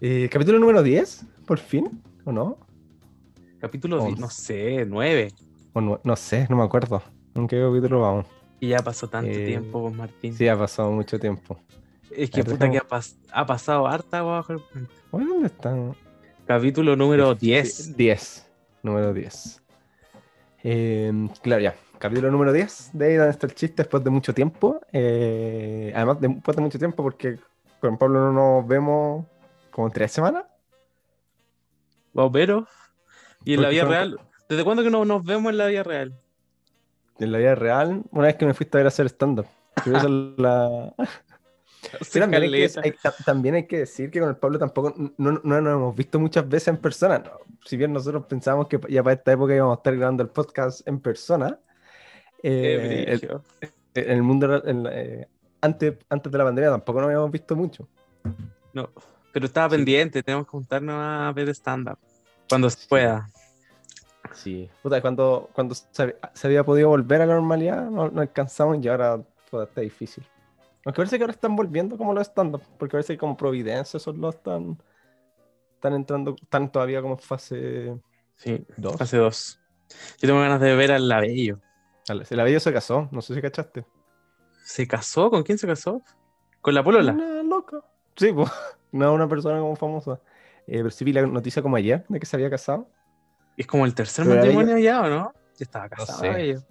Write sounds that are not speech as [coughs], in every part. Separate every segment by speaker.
Speaker 1: Eh, capítulo número 10, por fin, ¿o no?
Speaker 2: Capítulo,
Speaker 1: Once.
Speaker 2: no sé, 9.
Speaker 1: O no, no sé, no me acuerdo. ¿En qué capítulo vamos?
Speaker 2: Y ya pasó tanto
Speaker 1: Eh,
Speaker 2: tiempo, pues, Martín.
Speaker 1: Sí, ha pasado mucho tiempo.
Speaker 2: es que puta que ha, pas- ha pasado harta agua bajo el puente.
Speaker 1: ¿Dónde están?
Speaker 2: Capítulo número 10.
Speaker 1: 10. Número 10. Eh, claro, ya. Capítulo número 10. De ahí donde está el chiste después de mucho tiempo. Eh, además, de- después de mucho tiempo, porque con Pablo no nos vemos como en tres semanas.
Speaker 2: Bombero. Y en la vida real. ¿Desde cuándo que no nos vemos en la vida real?
Speaker 1: En la vida real, una vez que me fuiste a ver a hacer stand-up. La- [laughs] Sí, también, hay que,
Speaker 2: Caleta.
Speaker 1: hay- ta- también hay que decir que con el Pablo tampoco no, no, no nos hemos visto muchas veces en persona. no. Si bien nosotros pensábamos que ya para esta época íbamos a estar grabando el podcast en persona,
Speaker 2: Qué
Speaker 1: eh, el- en el mundo, en eh, antes, antes de la pandemia tampoco nos habíamos visto mucho.
Speaker 2: No, pero estaba
Speaker 1: Sí.
Speaker 2: pendiente, tenemos que juntarnos a ver stand-up. Cuando se pueda.
Speaker 1: Sí. Puta, cuando, cuando se, se había podido volver a la normalidad, no, no alcanzamos y ahora puta, está difícil. Aunque parece que ahora están volviendo como los stand-up, porque parece que como Providencia esos los están, están entrando, están todavía como en fase
Speaker 2: Sí,
Speaker 1: 2.
Speaker 2: fase 2. Yo tengo ganas de ver al Labello.
Speaker 1: La Bella se casó, no sé si cachaste.
Speaker 2: ¿Se casó? ¿Con quién se casó? ¿Con la polola?
Speaker 1: Una loca. Sí, pues, [laughs] no una persona como famosa. Eh, vi la noticia como ayer de que se había casado.
Speaker 2: Es como el tercer
Speaker 1: Pero
Speaker 2: matrimonio ya, ¿o no? Ya estaba casado
Speaker 1: sé.
Speaker 2: Labello.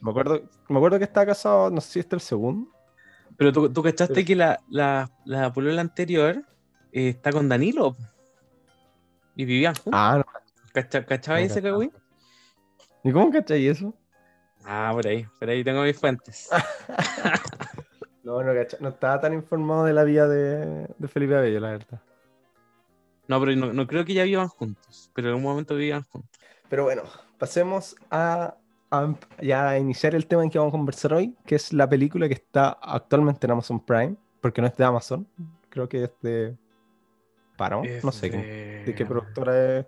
Speaker 1: Me acuerdo, me acuerdo que estaba casado, no sé si este es el segundo.
Speaker 2: Pero tú, tú cachaste
Speaker 1: Pero-
Speaker 2: que la, la, la polola anterior eh, está con Danilo. Y vivían juntos.
Speaker 1: Ah, no.
Speaker 2: ¿Cacha- ¿Cachaba
Speaker 1: no
Speaker 2: ese cagüín?
Speaker 1: ¿Y cómo cachai eso?
Speaker 2: Ah, por ahí, por ahí tengo mis fuentes. [laughs]
Speaker 1: No, no, no estaba tan informado de la vida de, de Felipe Abello, la verdad.
Speaker 2: No, pero no, no creo que ya vivan juntos, pero en un momento vivían juntos.
Speaker 1: Pero bueno, pasemos a, a- ya a iniciar el tema en que vamos a conversar hoy, que es la película que está actualmente en Amazon Prime, porque no es de Amazon, creo que es de Paramount,
Speaker 2: Es
Speaker 1: no sé qué-
Speaker 2: de
Speaker 1: qué productora es.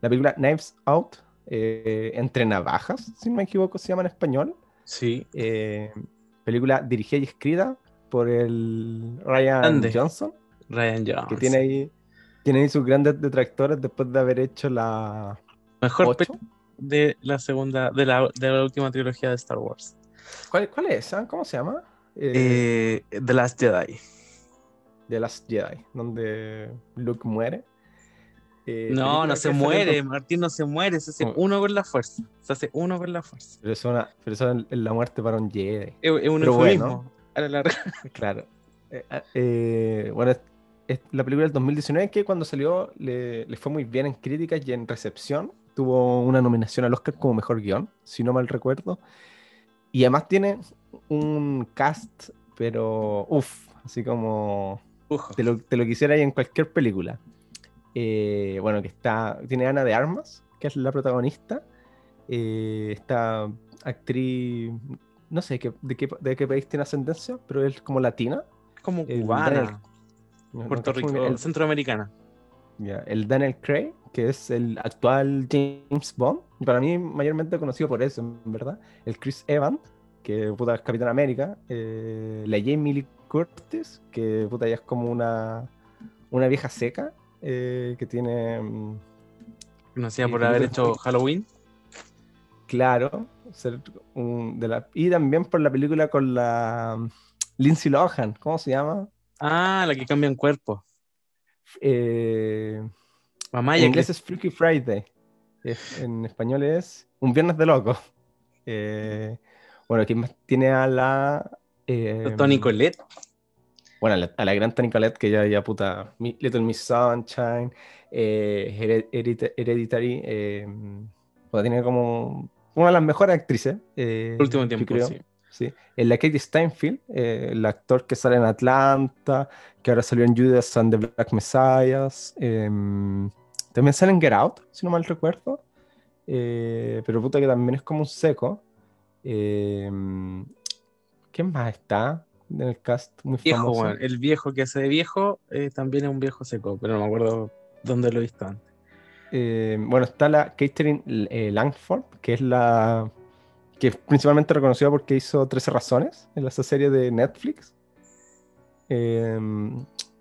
Speaker 1: La película Knives Out, eh, Entre Navajas, si no me equivoco, se llama en español.
Speaker 2: Sí,
Speaker 1: Eh, película dirigida y escrita por el Ryan. Johnson,
Speaker 2: Ryan Jones.
Speaker 1: que tiene ahí, tiene ahí sus grandes detractores después de haber hecho la
Speaker 2: Mejor
Speaker 1: 8.
Speaker 2: pe- de la segunda, de la, de la última trilogía de Star Wars.
Speaker 1: ¿Cuál, cuál es esa? ¿Cómo se llama? Eh,
Speaker 2: Eh, The Last Jedi.
Speaker 1: The Last Jedi, donde Luke muere. Eh,
Speaker 2: No, no se muere, Martín no se muere, se hace
Speaker 1: Oh.
Speaker 2: uno con la fuerza. Se hace uno con la fuerza.
Speaker 1: Pero es, una, pero eso es la muerte para un Jedi.
Speaker 2: Es, es un eufemismo.
Speaker 1: bueno.
Speaker 2: A la larga. [laughs]
Speaker 1: Claro. Eh, ah, eh, bueno, es, es la película del 2019 que cuando salió le, le fue muy bien en críticas y en recepción. Tuvo una nominación al Oscar como mejor guion, si no mal recuerdo. Y además tiene un cast, pero uff, así como te lo, te lo quisiera ahí en cualquier película. Eh, bueno, que está. Tiene Ana de Armas, que es la protagonista. Eh, esta actriz. No sé qué, de, qué, de qué país tiene ascendencia, pero es como latina.
Speaker 2: Es como cubana, Puerto Rico.
Speaker 1: El,
Speaker 2: centroamericana.
Speaker 1: ya, el Daniel Craig, que es el actual James Bond. Para mí, mayormente conocido por eso, en verdad. El Chris Evans, que puta es Capitán América. eh, la Jamie Lee Curtis, que puta ya es como una, una vieja seca. eh, que tiene. mm,
Speaker 2: Conocida por haber hecho Halloween.
Speaker 1: Claro, ser un- de la, y también por la película con la mm, Lindsay Lohan, ¿cómo se llama?
Speaker 2: Ah, la que cambia en cuerpo.
Speaker 1: Eh,
Speaker 2: Mamá,
Speaker 1: en inglés es Freaky Friday, en español es Un Viernes de Loco. Eh, bueno, ¿quién más tiene a la... eh,
Speaker 2: Tony Colette.
Speaker 1: Bueno, a la, a la gran Toni Collette, que ya, ya puta, Little Miss Sunshine, eh, Hered- Heredita- Hereditary, eh, bueno, tiene como una de las mejores actrices. eh,
Speaker 2: último tiempo,
Speaker 1: creo.
Speaker 2: sí.
Speaker 1: Sí. En la Katie Steinfeld, eh, el actor que sale en Atlanta, que ahora salió en Judas and the Black Messiahs. em, también sale en Get Out, si no mal recuerdo. Eh, pero puta que también es como un seco. Em, ¿Quién más está en el cast? Muy
Speaker 2: Viejo,
Speaker 1: famoso.
Speaker 2: El viejo que hace de viejo eh, también es un viejo seco, pero no me acuerdo dónde lo he visto antes.
Speaker 1: Eh, bueno, está la Catherine eh, Langford, que es la que es principalmente reconocida porque hizo 13 razones en esa serie de Netflix. Eh,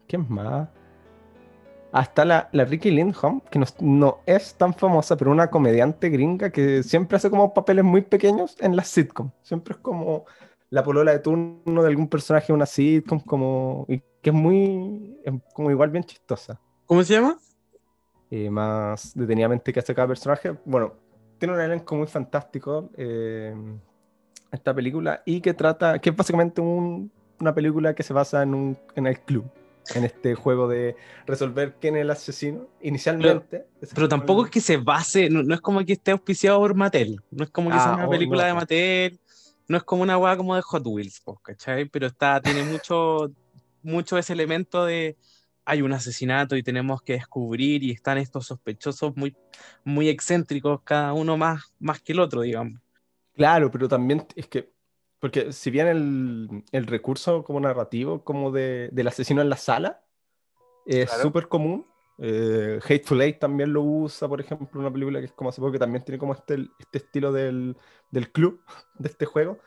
Speaker 1: ¿Quién más? hasta la, la Ricky Lindholm, que no, es tan famosa, pero una comediante gringa que siempre hace como papeles muy pequeños en las sitcom. Siempre es como la polola de turno de algún personaje una sitcom, como, y que es muy, como igual bien chistosa.
Speaker 2: ¿Cómo se llama?
Speaker 1: Eh, más detenidamente que hace cada personaje. Bueno, tiene un elenco muy fantástico eh, esta película y que trata, que es básicamente un, una película que se basa en, un, en el club en este juego de resolver quién es el asesino inicialmente.
Speaker 2: Pero, pero tampoco es que se base, no, no, es como que esté auspiciado por Mattel, no es como que ah, sea una película no. de Mattel, no es como una hueá como de Hot Wheels, ¿cachai? Pero está, tiene mucho, mucho ese elemento de hay un asesinato y tenemos que descubrir y están estos sospechosos muy, muy excéntricos, cada uno más, más que el otro, digamos.
Speaker 1: Claro, pero también es que porque si bien el, el recurso como narrativo, como de, del asesino en la sala, es súper claro. común. Eh, Hateful Eight también lo usa, por ejemplo, una película que es como hace poco, que también tiene como este, este estilo del, del club, de este juego.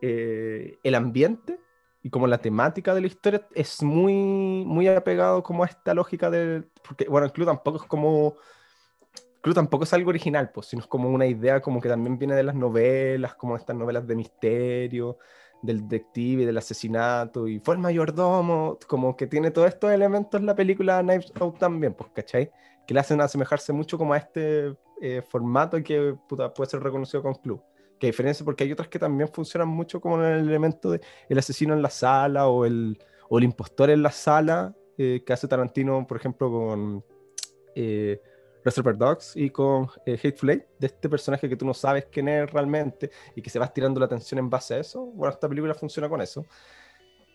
Speaker 1: Eh, el ambiente y como la temática de la historia es muy, muy apegado como a esta lógica del... Porque, bueno, el club tampoco es como Creo tampoco es algo original, pues, sino es como una idea como que también viene de las novelas, como estas novelas de misterio, del detective, del asesinato, y fue el mayordomo, como que tiene todos estos elementos la película Knives Out también, pues, ¿cachai? Que le hacen asemejarse mucho como a este eh, formato que puta, puede ser reconocido con club. Que diferencia, porque hay otras que también funcionan mucho como en el elemento de el asesino en la sala o el, o el impostor en la sala, eh, que hace Tarantino, por ejemplo, con... Eh, Reservoir Dogs y con eh, Hateful de este personaje que tú no sabes quién es realmente y que se va estirando la atención en base a eso. Bueno, esta película funciona con eso.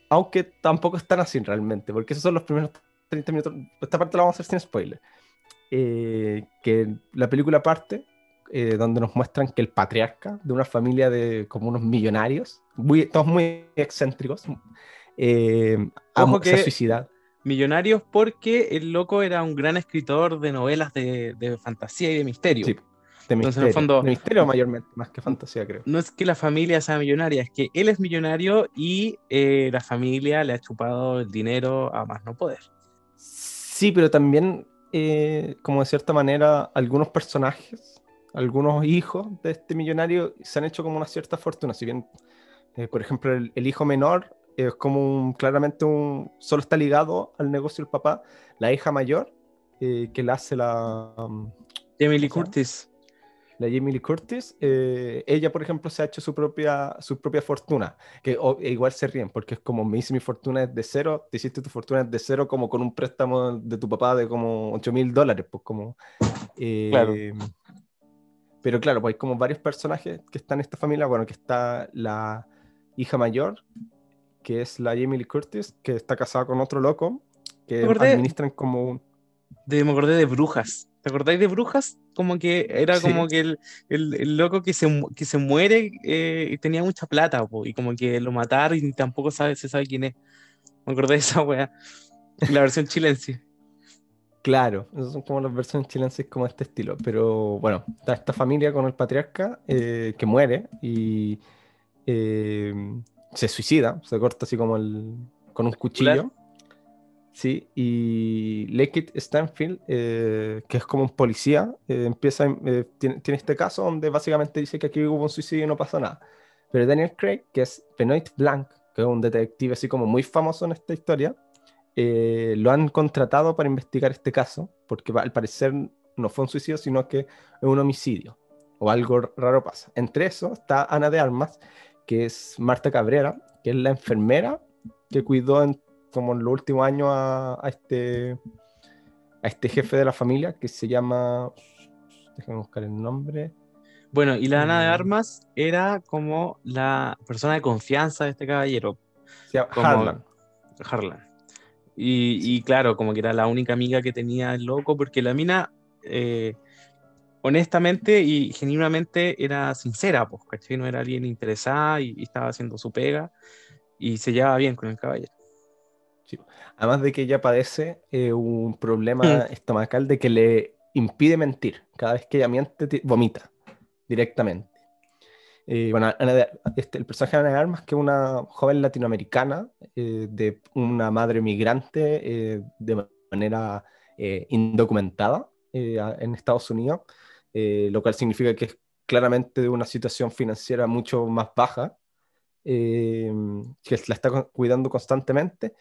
Speaker 1: Aunque tampoco es tan así realmente, porque esos son los primeros 30 minutos. Esta parte la vamos a hacer sin spoiler. Eh, que la película parte eh, donde nos muestran que el patriarca de una familia de como unos millonarios, muy, todos muy excéntricos, eh,
Speaker 2: Ojo se ha suicidado. Millonarios porque el loco era un gran escritor de novelas de, de fantasía y de misterio. Sí,
Speaker 1: de misterio. Entonces, en el fondo, de misterio mayormente, más que fantasía, creo.
Speaker 2: No es que la familia sea millonaria, es que él es millonario y eh, la familia le ha chupado el dinero a más no poder.
Speaker 1: Sí, pero también, eh, como de cierta manera, algunos personajes, algunos hijos de este millonario se han hecho como una cierta fortuna. Si bien, eh, por ejemplo, el, el hijo menor es como un, claramente un, solo está ligado al negocio del papá. La hija mayor, eh, que la hace la... Um,
Speaker 2: Jamie Lee Curtis.
Speaker 1: La Jamie Lee Curtis, eh, ella, por ejemplo, se ha hecho su propia, su propia fortuna, que o, e igual se ríen, porque es como, me hice mi fortuna de cero, te hiciste tu fortuna de cero como con un préstamo de tu papá de como 8 mil dólares, pues como... Eh, claro. Pero claro, pues hay como varios personajes que están en esta familia, bueno, que está la hija mayor, que es la Jamie Lee Curtis, que está casada con otro loco, que administran como un...
Speaker 2: De, me acordé de Brujas. ¿Te acordáis de Brujas? Como que era sí. como que el, el, el, loco que se, que se muere eh, tenía mucha plata, po, y como que lo mataron y tampoco sabe, se sabe quién es. Me acordé de esa wea. La versión chilense.
Speaker 1: Claro, son como las versiones chilenses como este estilo. Pero bueno, está esta familia con el patriarca eh, que muere y eh, se suicida, se corta así como el, con un cuchillo. Sí, y Lekit Stanfield, eh, que es como un policía, eh, empieza, eh, tiene, tiene, este caso donde básicamente dice que aquí hubo un suicidio y no pasa nada. Pero Daniel Craig, que es Benoit Blanc, que es un detective así como muy famoso en esta historia, eh, lo han contratado para investigar este caso, porque al parecer no fue un suicidio, sino que es un homicidio, o algo raro pasa. Entre eso está Ana de Armas, que es Marta Cabrera, que es la enfermera que cuidó en, como en los últimos años a, a, este, a este jefe de la familia, que se llama... Déjame buscar el nombre.
Speaker 2: Bueno, y la Ana de mm. Armas era como la persona de confianza de este caballero.
Speaker 1: Harlan.
Speaker 2: Harlan. Y, y, claro, como que era la única amiga que tenía el loco, porque la mina eh, honestamente y genuinamente era sincera, pues, ¿cachai? No era alguien interesada y, y, estaba haciendo su pega y se llevaba bien con el caballero.
Speaker 1: Sí. Además de que ella padece eh, un problema [laughs] estomacal de que le impide mentir. Cada vez que ella miente, vomita directamente. Eh, bueno, Ana de, este, el personaje de Ana de Armas, que es una joven latinoamericana eh, de una madre migrante, eh, de manera indocumentada en Estados Unidos, lo cual significa que es claramente de una situación financiera mucho más baja, que la está cuidando constantemente,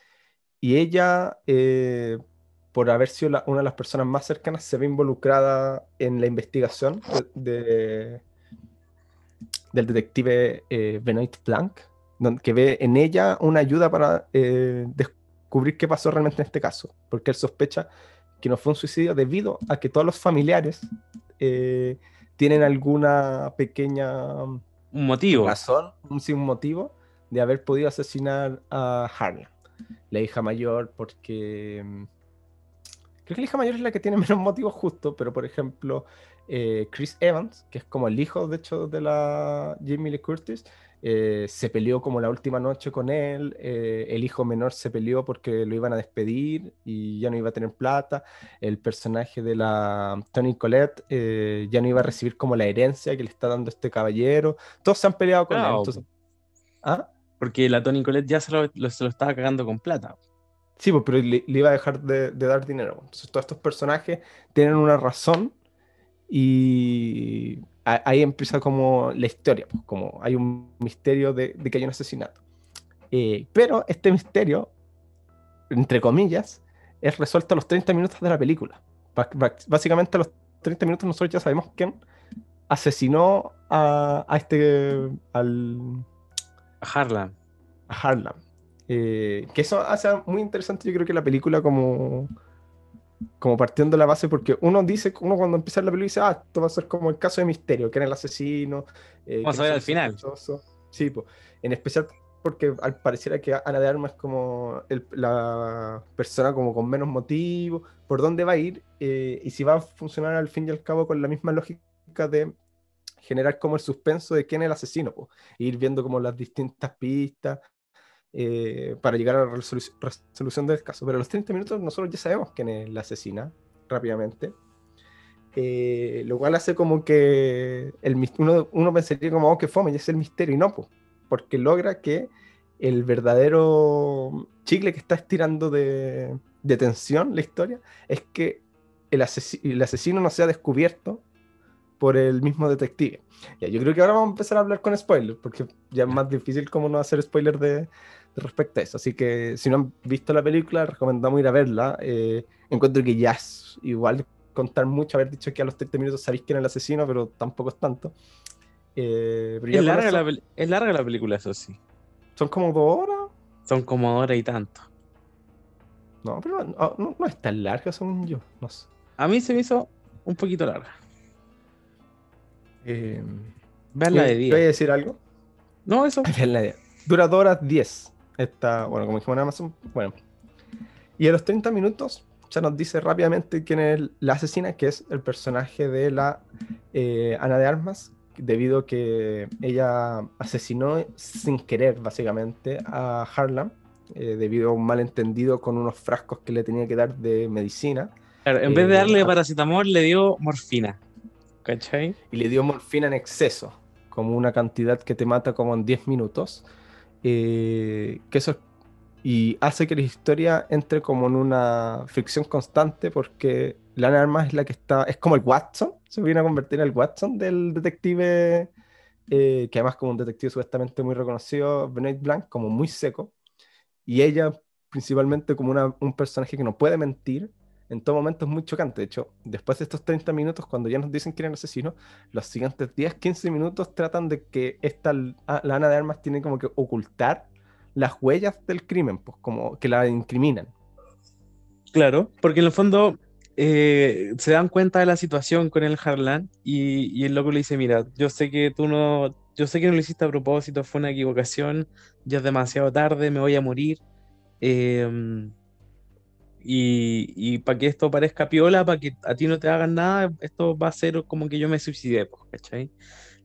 Speaker 1: y ella, por haber sido una de las personas más cercanas, se ve involucrada en la investigación de, del detective Benoit Blanc, que ve en ella una ayuda para eh, descubrir qué pasó realmente en este caso, porque él sospecha que no fue un suicidio debido a que todos los familiares eh, tienen alguna pequeña
Speaker 2: un motivo.
Speaker 1: razón, un, un motivo de haber podido asesinar a Harlan, la hija mayor, porque mm, creo que la hija mayor es la que tiene [laughs] menos motivos justo, pero por ejemplo, eh, Chris Evans, que es como el hijo de hecho de la Jamie Lee Curtis, eh, se peleó como la última noche con él, eh, el hijo menor se peleó porque lo iban a despedir y ya no iba a tener plata, el personaje de la Tony Colette eh, ya no iba a recibir como la herencia que le está dando este caballero, todos se han peleado con él.
Speaker 2: ¿Ah? Porque la Tony Colette ya se lo, se lo estaba cagando con plata.
Speaker 1: Sí, pero le, iba a dejar de, de, dar dinero. Entonces todos estos personajes tienen una razón y ahí empieza como la historia, pues, como hay un misterio de, que hay un asesinato. Eh, pero este misterio, entre comillas, es resuelto a los 30 minutos de la película. Básicamente a los 30 minutos nosotros ya sabemos quién asesinó a, este... Al,
Speaker 2: a Harlan.
Speaker 1: A Harlan. Eh, que eso hace muy interesante yo creo que la película como como partiendo de la base, porque uno dice, uno cuando empieza la película dice, ah, esto va a ser como el caso de misterio, que era el asesino.
Speaker 2: Eh, Vamos a ver al final.
Speaker 1: Sí, pues, en especial porque al pareciera que Ana de Armas es como la persona como con menos motivo, por dónde va a ir, eh, y si va a funcionar al fin y al cabo con la misma lógica de generar como el suspenso de quién es el asesino, pues, ir viendo como las distintas pistas, eh, para llegar a la resolución del caso. Pero a los 30 minutos nosotros ya sabemos quién es la asesina rápidamente. Eh, lo cual hace como que el, uno, uno pensaría como, oh, que fome, ya es el misterio, y no, pues, porque logra que el verdadero chicle que está estirando de, de tensión la historia es que el, el, asesino no sea descubierto por el mismo detective. Ya, yo creo que ahora vamos a empezar a hablar con spoilers, porque ya es más difícil como no hacer spoilers de, respecto a eso. Así que si no han visto la película, recomendamos ir a verla. Eh, encuentro que ya es igual contar mucho, haber dicho que a los 30 minutos sabéis quién es el asesino, pero tampoco es tanto.
Speaker 2: Eh, es, larga la, es larga la película, eso sí.
Speaker 1: ¿Son como dos horas?
Speaker 2: Son como hora y tanto.
Speaker 1: No, pero no, no, es tan larga, son yo. No sé.
Speaker 2: A mí se me hizo un poquito larga.
Speaker 1: Eh, Veanla de día. ¿Voy a decir algo?
Speaker 2: No, eso. [laughs]
Speaker 1: Veanla de día. Dura 2 horas 10. Está, bueno, como dijimos en Amazon, bueno. Y a los 30 minutos ya nos dice rápidamente quién es la asesina, que es el personaje de la eh, Ana de Armas, debido a que ella asesinó sin querer, básicamente, a Harlan, eh, debido a un malentendido con unos frascos que le tenía que dar de medicina.
Speaker 2: en vez de darle eh, paracetamol, le dio morfina. ¿Cachai?
Speaker 1: Y le dio morfina en exceso, como una cantidad que te mata como en 10 minutos. Eh, que eso y hace que la historia entre como en una fricción constante porque Lana Armas es la que está, es como el Watson, se viene a convertir en el Watson del detective, eh, que además como un detective supuestamente muy reconocido, Benoit Blanc, como muy seco, y ella principalmente como una, un personaje que no puede mentir, en todo momento es muy chocante. De hecho, después de estos 30 minutos, cuando ya nos dicen quién es el asesino, los siguientes 10, 15 minutos tratan de que esta, la Ana de Armas tiene como que ocultar las huellas del crimen, pues como que la incriminan.
Speaker 2: Claro, porque en el fondo eh, se dan cuenta de la situación con el Harlan y, el loco le dice, mira, yo sé que tú no, yo sé que no lo hiciste a propósito, fue una equivocación, ya es demasiado tarde, me voy a morir. Eh, y, para que esto parezca piola, para que a ti no te hagan nada, esto va a ser como que yo me suicidé, ¿cachai?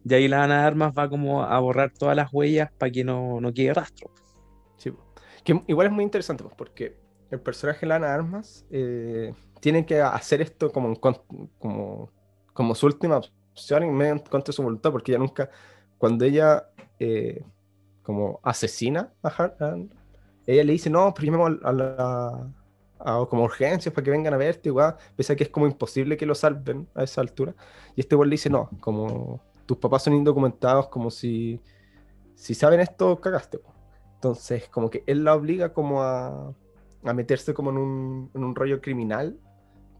Speaker 2: Y ahí la Ana de Armas va como a borrar todas las huellas para que no, no quede rastro.
Speaker 1: Igual es muy interesante, pues, porque el personaje de la Ana de Armas eh, tiene que hacer esto como, como, como su última opción en medio contra su voluntad, porque ella nunca, cuando ella eh, como asesina a Hart, ella le dice, no, primero a la como urgencias para que vengan a verte, igual, pese a que es como imposible que lo salven a esa altura. Y este güey le dice, no, como tus papás son indocumentados, como si, si saben esto, cagaste. Entonces, como que él la obliga como a, a meterse como en un, en un, rollo criminal,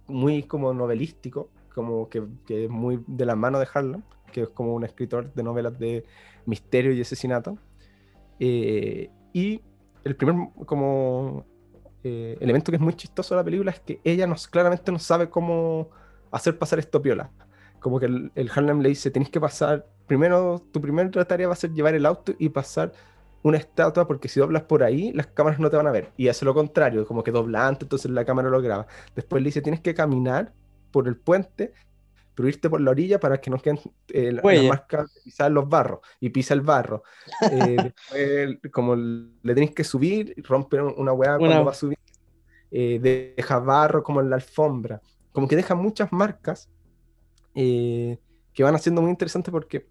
Speaker 1: muy como novelístico, como que, que, es muy de la mano de Harlan, que es como un escritor de novelas de misterio y asesinato. Eh, y el primer como eh, elemento que es muy chistoso de la película es que ella claramente no sabe cómo hacer pasar esto piola. Como que el, el Harlem le dice, tenés que pasar, primero, tu primera tarea va a ser llevar el auto y pasar una estatua, porque si doblas por ahí, las cámaras no te van a ver. Y hace lo contrario, como que dobla antes, entonces la cámara lo graba. Después le dice, tienes que caminar por el puente pero irte por la orilla para que no queden eh, las marcas pisar los barros y pisa el barro. Eh, [laughs] después, como le tenéis que subir, rompe una hueá cuando va a subir, eh, deja barro como en la alfombra, como que deja muchas marcas que van haciendo muy interesante porque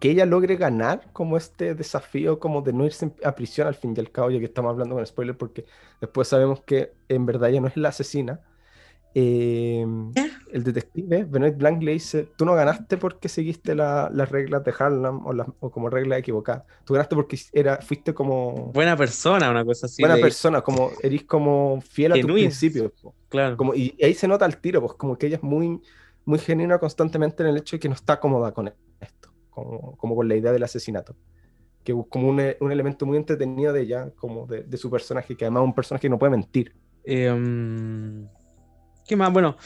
Speaker 1: que ella logre ganar como este desafío como de no irse a prisión al fin y al cabo, ya que estamos hablando con spoiler, porque después sabemos que en verdad ella no es la asesina, Em, el detective, Benoit Blanc, le dice, tú no ganaste porque seguiste las reglas de Harlem o, como reglas equivocadas. Tú ganaste porque era, fuiste como...
Speaker 2: Buena persona, una cosa así.
Speaker 1: Buena persona, como eres como fiel a tus principios.
Speaker 2: Claro.
Speaker 1: Como, y, ahí se nota el tiro, pues como que ella es muy, muy genuina constantemente en el hecho de que no está cómoda con esto, como, como con la idea del asesinato. Que es como un, un, elemento muy entretenido de ella, como de, de, su personaje, que además es un personaje que no puede mentir.
Speaker 2: Eh, ¿Qué más? Bueno,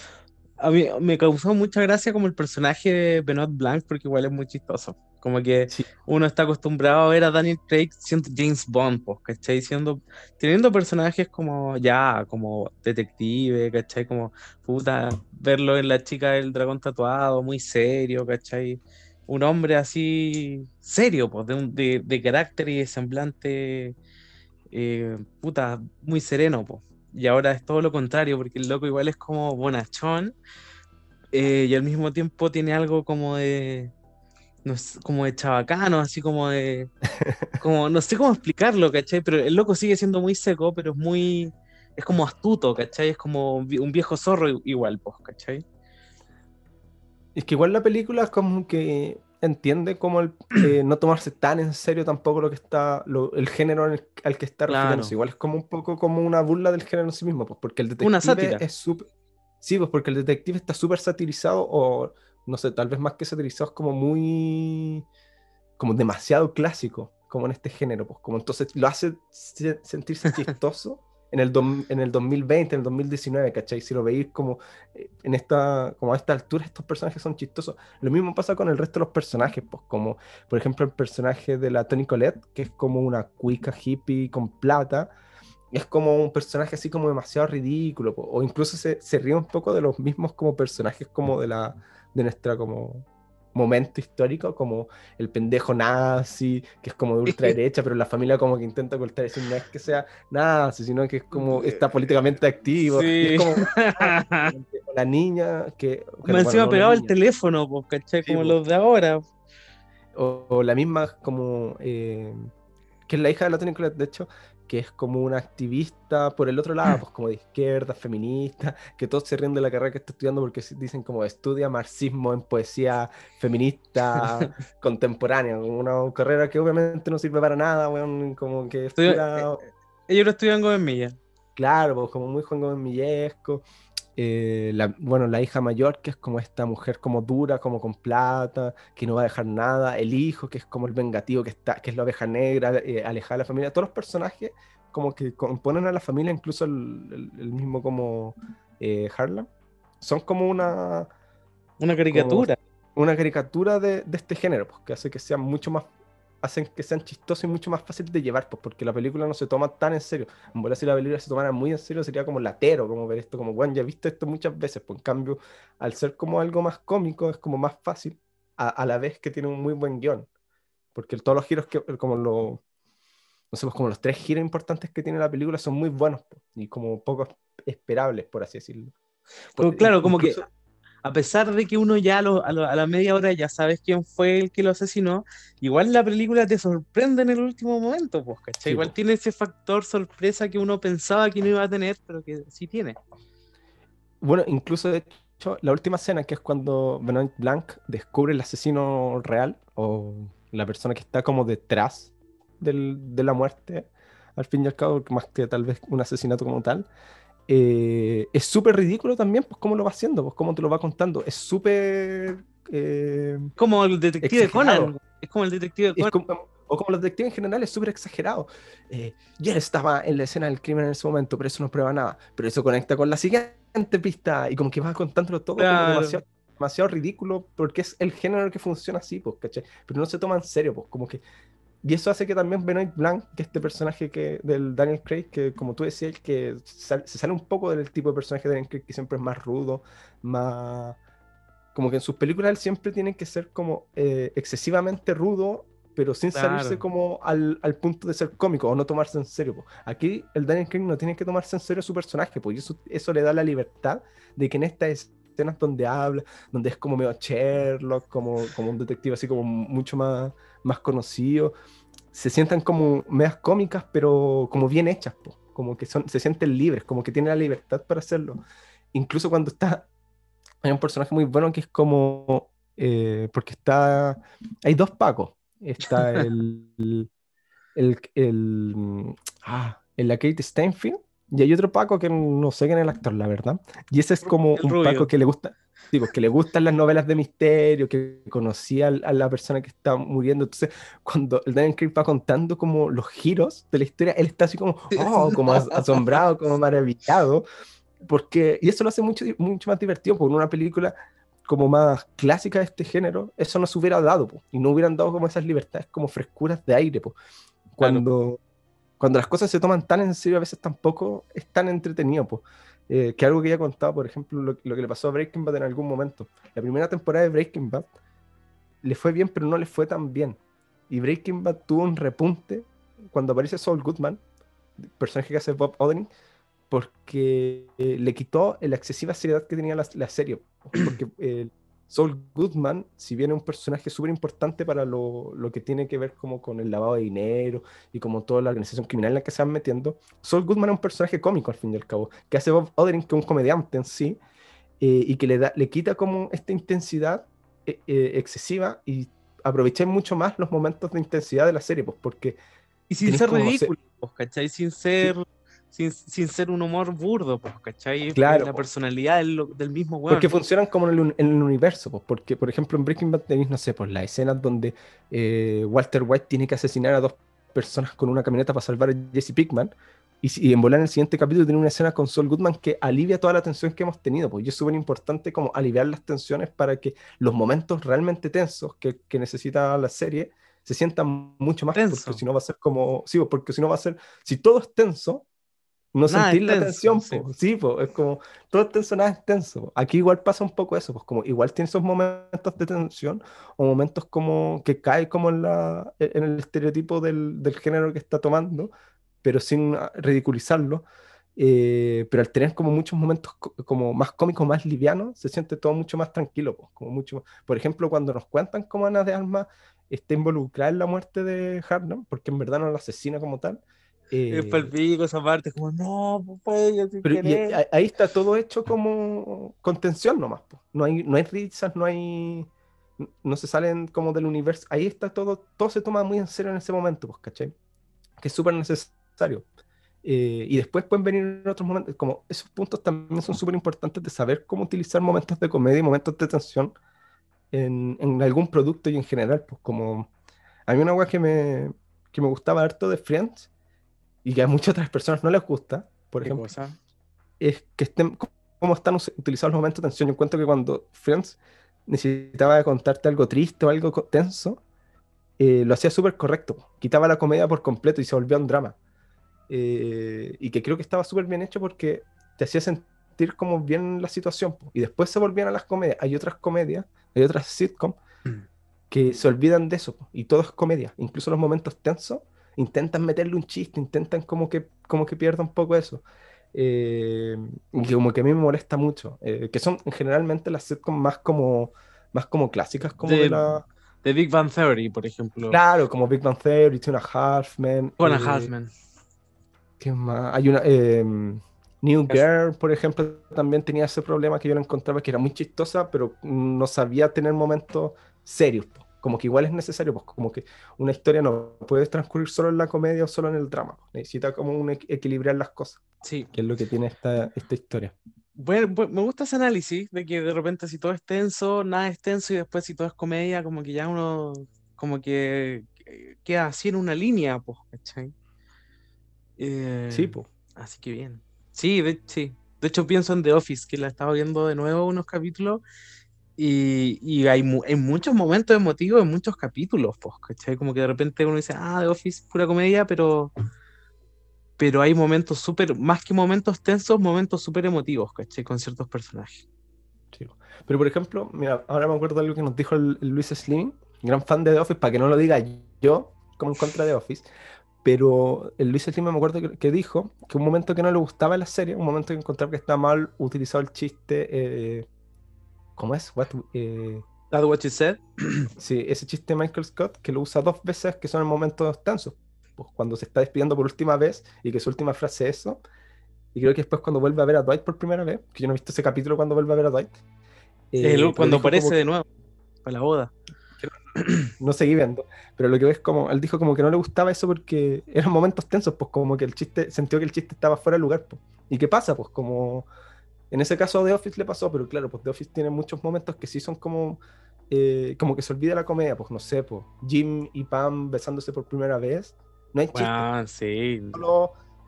Speaker 2: a mí me causó mucha gracia como el personaje de Benoit Blanc, porque igual es muy chistoso. Como que uno está acostumbrado a ver a Daniel Craig siendo James Bond, pues, ¿cachai? Siendo, teniendo personajes como ya, como detective, ¿cachai? Como puta, verlo en la chica del dragón tatuado, muy serio, ¿cachai? Un hombre así serio, pues, de, de, carácter y de semblante, eh, puta, muy sereno, pues y ahora es todo lo contrario, porque el loco igual es como bonachón eh, y al mismo tiempo tiene algo como de, no como de chabacano, así como de, [laughs] como, no sé cómo explicarlo, ¿cachai? Pero el loco sigue siendo muy seco, pero es muy, es como astuto, ¿cachai? Es como un viejo zorro igual, pues, ¿cachai?
Speaker 1: Es que igual la película es como que entiende como el, eh, no tomarse tan en serio tampoco lo que está, el género al que está refiriéndose. Igual es como un poco como una burla del género en sí mismo, pues porque el detective es súper... Sí, pues porque el detective está súper satirizado o, no sé, tal vez más que satirizado es como muy... como demasiado clásico, como en este género, pues como entonces lo hace sentirse [laughs] chistoso en el, en el 2020, en el 2019, ¿cachai? Si lo veis como eh, en esta, como a esta altura, estos personajes son chistosos. Lo mismo pasa con el resto de los personajes, pues como, por ejemplo, el personaje de la Tony Colette, que es como una cuica hippie con plata, es como un personaje así como demasiado ridículo, o incluso se, se ríe un poco de los mismos como personajes como de la, de nuestra como momento histórico, como el pendejo nazi, que es como de ultraderecha, pero la familia como que intenta ocultar eso, no es que sea nazi, sino que es como está políticamente activo. Y es como [laughs] la niña que...
Speaker 2: Me encima pegado el teléfono, pues, ¿cachai? como los de ahora.
Speaker 1: O, la misma como... Eh, que es la hija de la Tony de hecho, que es como una activista por el otro lado, pues como de izquierda, feminista, que todos se ríen de la carrera que está estudiando porque dicen como estudia marxismo en poesía feminista [laughs] contemporánea, una carrera que obviamente no sirve para nada, como que...
Speaker 2: Estudia, eh, ellos lo estudian Gómez Milla.
Speaker 1: Claro, pues como muy Juan Gómez Millesco. Eh, la, bueno, la hija mayor, que es como esta mujer como dura, como con plata, que no va a dejar nada, el hijo, que es como el vengativo, que, está, que es la oveja negra, eh, alejada de la familia, todos los personajes como que componen a la familia, incluso el, mismo como eh, Harlan, son como una...
Speaker 2: Una caricatura.
Speaker 1: una caricatura de, de, este género, pues, que hace que sea mucho más hacen que sean chistosos y mucho más fáciles de llevar, pues porque la película no se toma tan en serio. En verdad, si la película se tomara muy en serio, sería como latero, como ver esto, como, bueno, ya he visto esto muchas veces, pues en cambio, al ser como algo más cómico, es como más fácil, a, la vez que tiene un muy buen guion. Porque todos los giros, que como lo, no sé, pues como los tres giros importantes que tiene la película son muy buenos pues, y como poco esperables, por así decirlo.
Speaker 2: Pues, claro, como que a pesar de que uno ya a, la media hora ya sabes quién fue el que lo asesinó, igual la película te sorprende en el último momento, pues, ¿cachai? igual tiene ese factor sorpresa que uno pensaba que no iba a tener, pero que sí tiene.
Speaker 1: Bueno, incluso de hecho, la última escena, que es cuando Benoit Blanc descubre el asesino real, o la persona que está como detrás de la muerte, al fin y al cabo, más que tal vez un asesinato como tal, eh, es súper ridículo también, pues cómo lo va haciendo, pues cómo te lo va contando. Es súper...
Speaker 2: Eh, como el detective Conan. Es como el detective Conan.
Speaker 1: o como los detectives en general, es súper exagerado. Eh, ya estaba en la escena del crimen en ese momento, pero eso no prueba nada. Pero eso conecta con la siguiente pista y como que va contándolo todo demasiado, demasiado, ridículo porque es el género que funciona así, pues, ¿cachai? Pero no se toma en serio, pues, como que y eso hace que también Benoit Blanc, que este personaje que, del Daniel Craig, que como tú decías, que se sale un poco del tipo de personaje de Daniel Craig, que siempre es más rudo, más... Como que en sus películas él siempre tiene que ser como eh, excesivamente rudo, pero sin salirse como al, al, punto de ser cómico o no tomarse en serio. Aquí el Daniel Craig no tiene que tomarse en serio su personaje, pues eso, eso le da la libertad de que en estas escenas donde habla, donde es como medio Sherlock, como, como un detective así como mucho más más conocidos, se sientan como medias cómicas, pero como bien hechas, como que son, se sienten libres, como que tienen la libertad para hacerlo. Incluso cuando está, hay un personaje muy bueno que es como, eh, porque está, hay dos Pacos, está [laughs] el, el, el, ah, la Kate Steinfeld, y hay otro Paco que no sé quién es el actor, la verdad. Y ese es como un Paco que le gusta, pues que le gustan las novelas de misterio, que conocía a la persona que está muriendo. Entonces, cuando el Daniel Craig va contando como los giros de la historia, él está así como, oh, como asombrado, como maravillado. Porque, y eso lo hace mucho, mucho más divertido, porque una película como más clásica de este género, eso no se hubiera dado, pues, y no hubieran dado como esas libertades, como frescuras de aire. Pues. Cuando, cuando las cosas se toman tan en serio, a veces tampoco es tan entretenido. Pues. Eh, que algo que ya he contado, por ejemplo, lo, que le pasó a Breaking Bad en algún momento. La primera temporada de Breaking Bad le fue bien, pero no le fue tan bien. Y Breaking Bad tuvo un repunte cuando aparece Saul Goodman, personaje que hace Bob Odenkirk, porque eh, le quitó la excesiva seriedad que tenía la, serie. Porque eh, Saul Goodman, si bien es un personaje súper importante para lo, lo, que tiene que ver como con el lavado de dinero y como toda la organización criminal en la que se van metiendo, Saul Goodman es un personaje cómico al fin y al cabo, que hace Bob Odenkirk que es un comediante en sí, eh, y que le, da, le quita como esta intensidad eh, eh, excesiva y aproveché mucho más los momentos de intensidad de la serie, pues porque...
Speaker 2: Y sin ser ridículo, pues, ¿cachai? Sin ser sin, sin, ser un humor burdo, pues, ¿cachai?
Speaker 1: Claro.
Speaker 2: La personalidad del, del mismo weón.
Speaker 1: Porque funcionan como en el, en el, universo, pues, porque, por ejemplo, en Breaking Bad tenéis, no sé, pues las escenas donde eh, Walter White tiene que asesinar a dos personas con una camioneta para salvar a Jesse Pickman. Y, y en volar en el siguiente capítulo tiene una escena con Saul Goodman que alivia toda la tensión que hemos tenido. Pues y es súper importante como aliviar las tensiones para que los momentos realmente tensos que, que necesita la serie se sientan mucho más tensos. porque si no va a ser como, sí, porque si no va a ser, si todo es tenso, no sentir la tensión, sí, es como todo es tenso, nada es tenso. Aquí igual pasa un poco eso, pues como igual tiene esos momentos de tensión o momentos como que cae como en, la, en el estereotipo del, del género que está tomando, pero sin ridiculizarlo. Eh, pero al tener como muchos momentos como más cómicos, más livianos, se siente todo mucho más tranquilo, pues, como mucho Por ejemplo, cuando nos cuentan cómo Ana de Alma está involucrada en la muerte de Harnam, porque en verdad no la asesina como tal,
Speaker 2: eh, es esa parte, como, no, pues,
Speaker 1: pero ahí está todo hecho como contención nomás. No hay, no hay risas, no hay. No se salen como del universo. Ahí está todo, todo se toma muy en serio en ese momento, pues, ¿cachai? Que es súper necesario. Eh, y después pueden venir en otros momentos, como esos puntos también son súper importantes de saber cómo utilizar momentos de comedia y momentos de tensión en, en algún producto y en general, pues como hay una web que me, que me gustaba harto de Friends, y que a muchas otras personas no les gusta, por ejemplo, es que estén, cómo están utilizados los momentos de tensión. Yo encuentro que cuando Friends necesitaba contarte algo triste o algo tenso, eh, lo hacía súper correcto. Quitaba la comedia por completo y se volvía un drama. Eh, y que creo que estaba súper bien hecho porque te hacía sentir como bien la situación. Y después se volvían a las comedias. Hay otras comedias, hay otras sitcoms mm. que se olvidan de eso. Y todo es comedia. Incluso los momentos tensos intentan meterle un chiste, intentan como que, como que pierda un poco eso. eh, y que como que a mí me molesta mucho, eh, que son generalmente las sitcoms más como, más como clásicas, como de, la...
Speaker 2: De Big Bang Theory, por ejemplo.
Speaker 1: Claro, como Big Bang Theory, Two and a Half Men.
Speaker 2: Two and a Half Men.
Speaker 1: ¿Qué más? Hay una... New Girl, por ejemplo, también tenía ese problema que yo la encontraba que era muy chistosa, pero no sabía tener momentos serios. Como que igual es necesario, pues como que una historia no puede transcurrir solo en la comedia o solo en el drama. Necesita como un equilibrar las cosas.
Speaker 2: Sí.
Speaker 1: Que es lo que tiene esta, esta historia.
Speaker 2: Bueno, me gusta ese análisis de que de repente si todo es tenso, nada es tenso y después si todo es comedia, como que ya uno como que queda así en una línea, pues, ¿cachai?
Speaker 1: Eh, sí, pues.
Speaker 2: Así que bien. Sí, de, sí. De hecho, pienso en The Office, que la estaba viendo de nuevo unos capítulos y, hay, muchos momentos emotivos en muchos capítulos, pues, ¿cachai? Como que de repente uno dice, ah, The Office, pura comedia, pero, pero hay momentos súper, más que momentos tensos, momentos súper emotivos, ¿cachai? Con ciertos personajes.
Speaker 1: Sí. Pero por ejemplo, mira, ahora me acuerdo de algo que nos dijo el, Luis Slim, gran fan de The Office, para que no lo diga yo como en contra de The Office, pero el Luis Slim me acuerdo que, dijo que un momento que no le gustaba la serie, un momento que encontraba que estaba mal utilizado el chiste, eh, ¿cómo es? What,
Speaker 2: eh, That's what you said. [clears throat]
Speaker 1: Sí, ese chiste de Michael Scott que lo usa dos veces que son en momentos tensos. Pues cuando se está despidiendo por última vez y que su última frase es eso. Y creo que después cuando vuelve a ver a Dwight por primera vez, que yo no he visto ese capítulo cuando vuelve a ver a Dwight.
Speaker 2: Eh, cuando aparece de nuevo, para la boda. [clears throat]
Speaker 1: no seguí viendo, pero lo que ves como, él dijo como que no le gustaba eso porque eran momentos tensos, pues como que el chiste, sintió que el chiste estaba fuera de lugar, pues. ¿Y qué pasa? Pues como, en ese caso de Office le pasó, pero claro, pues The Office tiene muchos momentos que sí son como, eh, como que se olvida la comedia, pues no sé, pues Jim y Pam besándose por primera vez, no hay chiste.
Speaker 2: Ah, sí.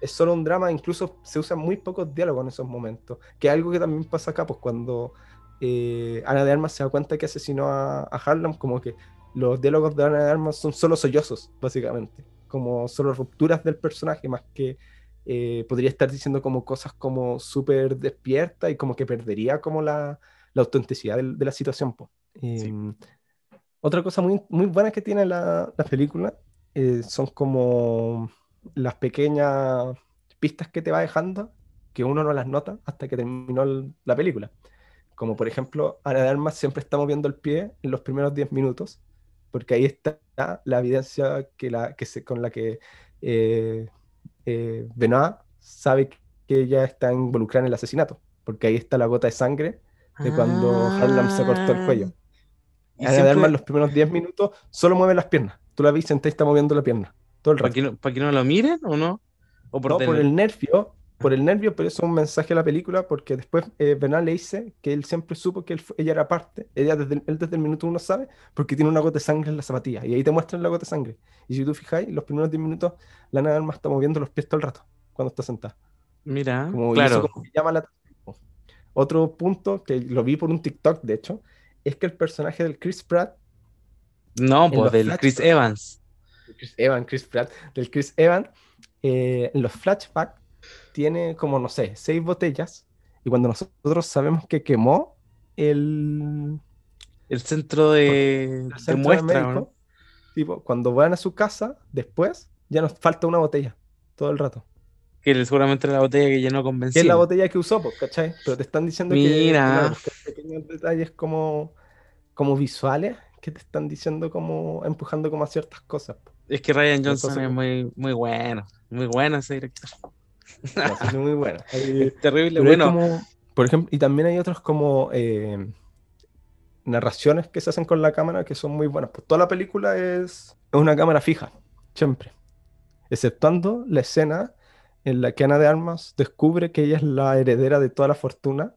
Speaker 1: es solo un drama, incluso se usan muy pocos diálogos en esos momentos, que es algo que también pasa acá, pues cuando... Eh, Ana de Armas se da cuenta que asesinó a, a Harlem, como que los diálogos de Ana de Armas son solo sollozos, básicamente, como solo rupturas del personaje, más que eh, podría estar diciendo como cosas como súper despierta y como que perdería como la, la autenticidad de, la situación. Em, otra cosa muy, muy buena que tiene la, la película eh, son como las pequeñas pistas que te va dejando, que uno no las nota hasta que terminó la película. Como por ejemplo, Ana de Armas siempre está moviendo el pie en los primeros 10 minutos porque ahí está la evidencia que la, que se, con la que eh, eh, Benoit sabe que ella está involucrada en el asesinato, porque ahí está la gota de sangre de cuando Harlem se cortó el cuello. Y Ana en los primeros 10 minutos solo mueve las piernas. Tú la viste, y está moviendo la pierna todo el
Speaker 2: rato. ¿Para que no, lo miren o no?
Speaker 1: ¿O por, no, por el nervio por el nervio, pero eso es un mensaje a la película, porque después eh, Bernal le dice que él siempre supo que ella era parte, ella desde, él desde el minuto uno sabe, porque tiene una gota de sangre en la zapatilla, y ahí te muestran la gota de sangre. Y si tú fijáis, los primeros 10 minutos, la nada más está moviendo los pies todo el rato, cuando está sentada.
Speaker 2: Mira, claro. llama la
Speaker 1: Otro punto, que lo vi por un TikTok, de hecho, es que el personaje del Chris Pratt...
Speaker 2: No, pues del Chris Evans.
Speaker 1: Chris Evans, Chris Pratt, del Chris Evans, eh, en los flashbacks, tiene como, no sé, seis botellas y cuando nosotros sabemos que quemó el...
Speaker 2: El centro de, muestra,
Speaker 1: tipo, cuando van a su casa, después, ya nos falta una botella, todo el rato.
Speaker 2: Que seguramente era la botella que llenó con benzina.
Speaker 1: Que es la botella que usó, pues, ¿cachai? Pero te están diciendo
Speaker 2: Mira.
Speaker 1: que, pequeños detalles como, como visuales que te están diciendo como empujando como a ciertas cosas.
Speaker 2: Es que Ryan Johnson es muy, muy bueno, muy bueno ese director [laughs]
Speaker 1: es muy buena.
Speaker 2: terrible, bueno.
Speaker 1: por ejemplo, y también hay otros como eh, narraciones que se hacen con la cámara que son muy buenas. Pues toda la película es, una cámara fija, siempre. Exceptuando la escena en la que Ana de Armas descubre que ella es la heredera de toda la fortuna,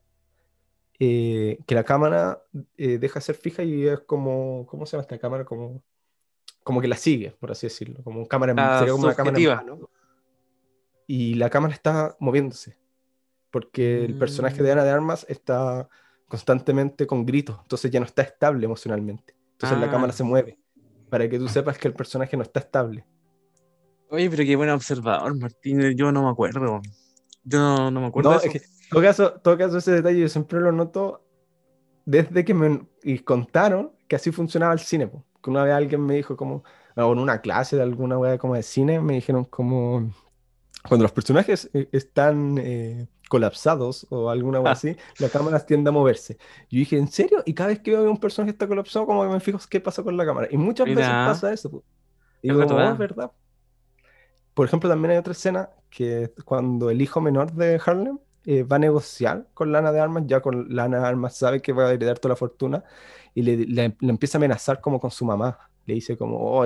Speaker 1: eh, que la cámara eh, deja de ser fija y es como, ¿cómo se llama esta cámara? Como, como que la sigue, por así decirlo, como cámara,
Speaker 2: ah, sería como una cámara
Speaker 1: y la cámara está moviéndose, porque el personaje de Ana de Armas está constantemente con gritos, entonces ya no está estable emocionalmente. Entonces la cámara ah. se mueve, para que tú sepas que el personaje no está estable.
Speaker 2: Oye, pero qué buen observador, Martín, yo no me acuerdo. Yo no, me acuerdo. No, Es que,
Speaker 1: todo caso, todo caso, ese detalle yo siempre lo noto desde que me contaron que así funcionaba el cine. Que una vez alguien me dijo como, o en una clase de alguna wea como de cine, me dijeron como, cuando los personajes eh, están eh, colapsados o alguna cosa
Speaker 2: Ah.
Speaker 1: así, la cámara tiende a moverse. Yo dije, ¿en serio? Y cada vez que veo que un personaje está colapsado, como que me fijo qué pasa con la cámara. Y muchas veces
Speaker 2: Mira.
Speaker 1: pasa eso. Y digo, "Oh, es verdad. Por ejemplo, también hay otra escena que cuando el hijo menor de Harlem eh, va a negociar con Lana de Armas, ya con Lana de Armas sabe que va a heredar toda la fortuna y le, le- le empieza a amenazar como con su mamá. Le dice como, "Oh,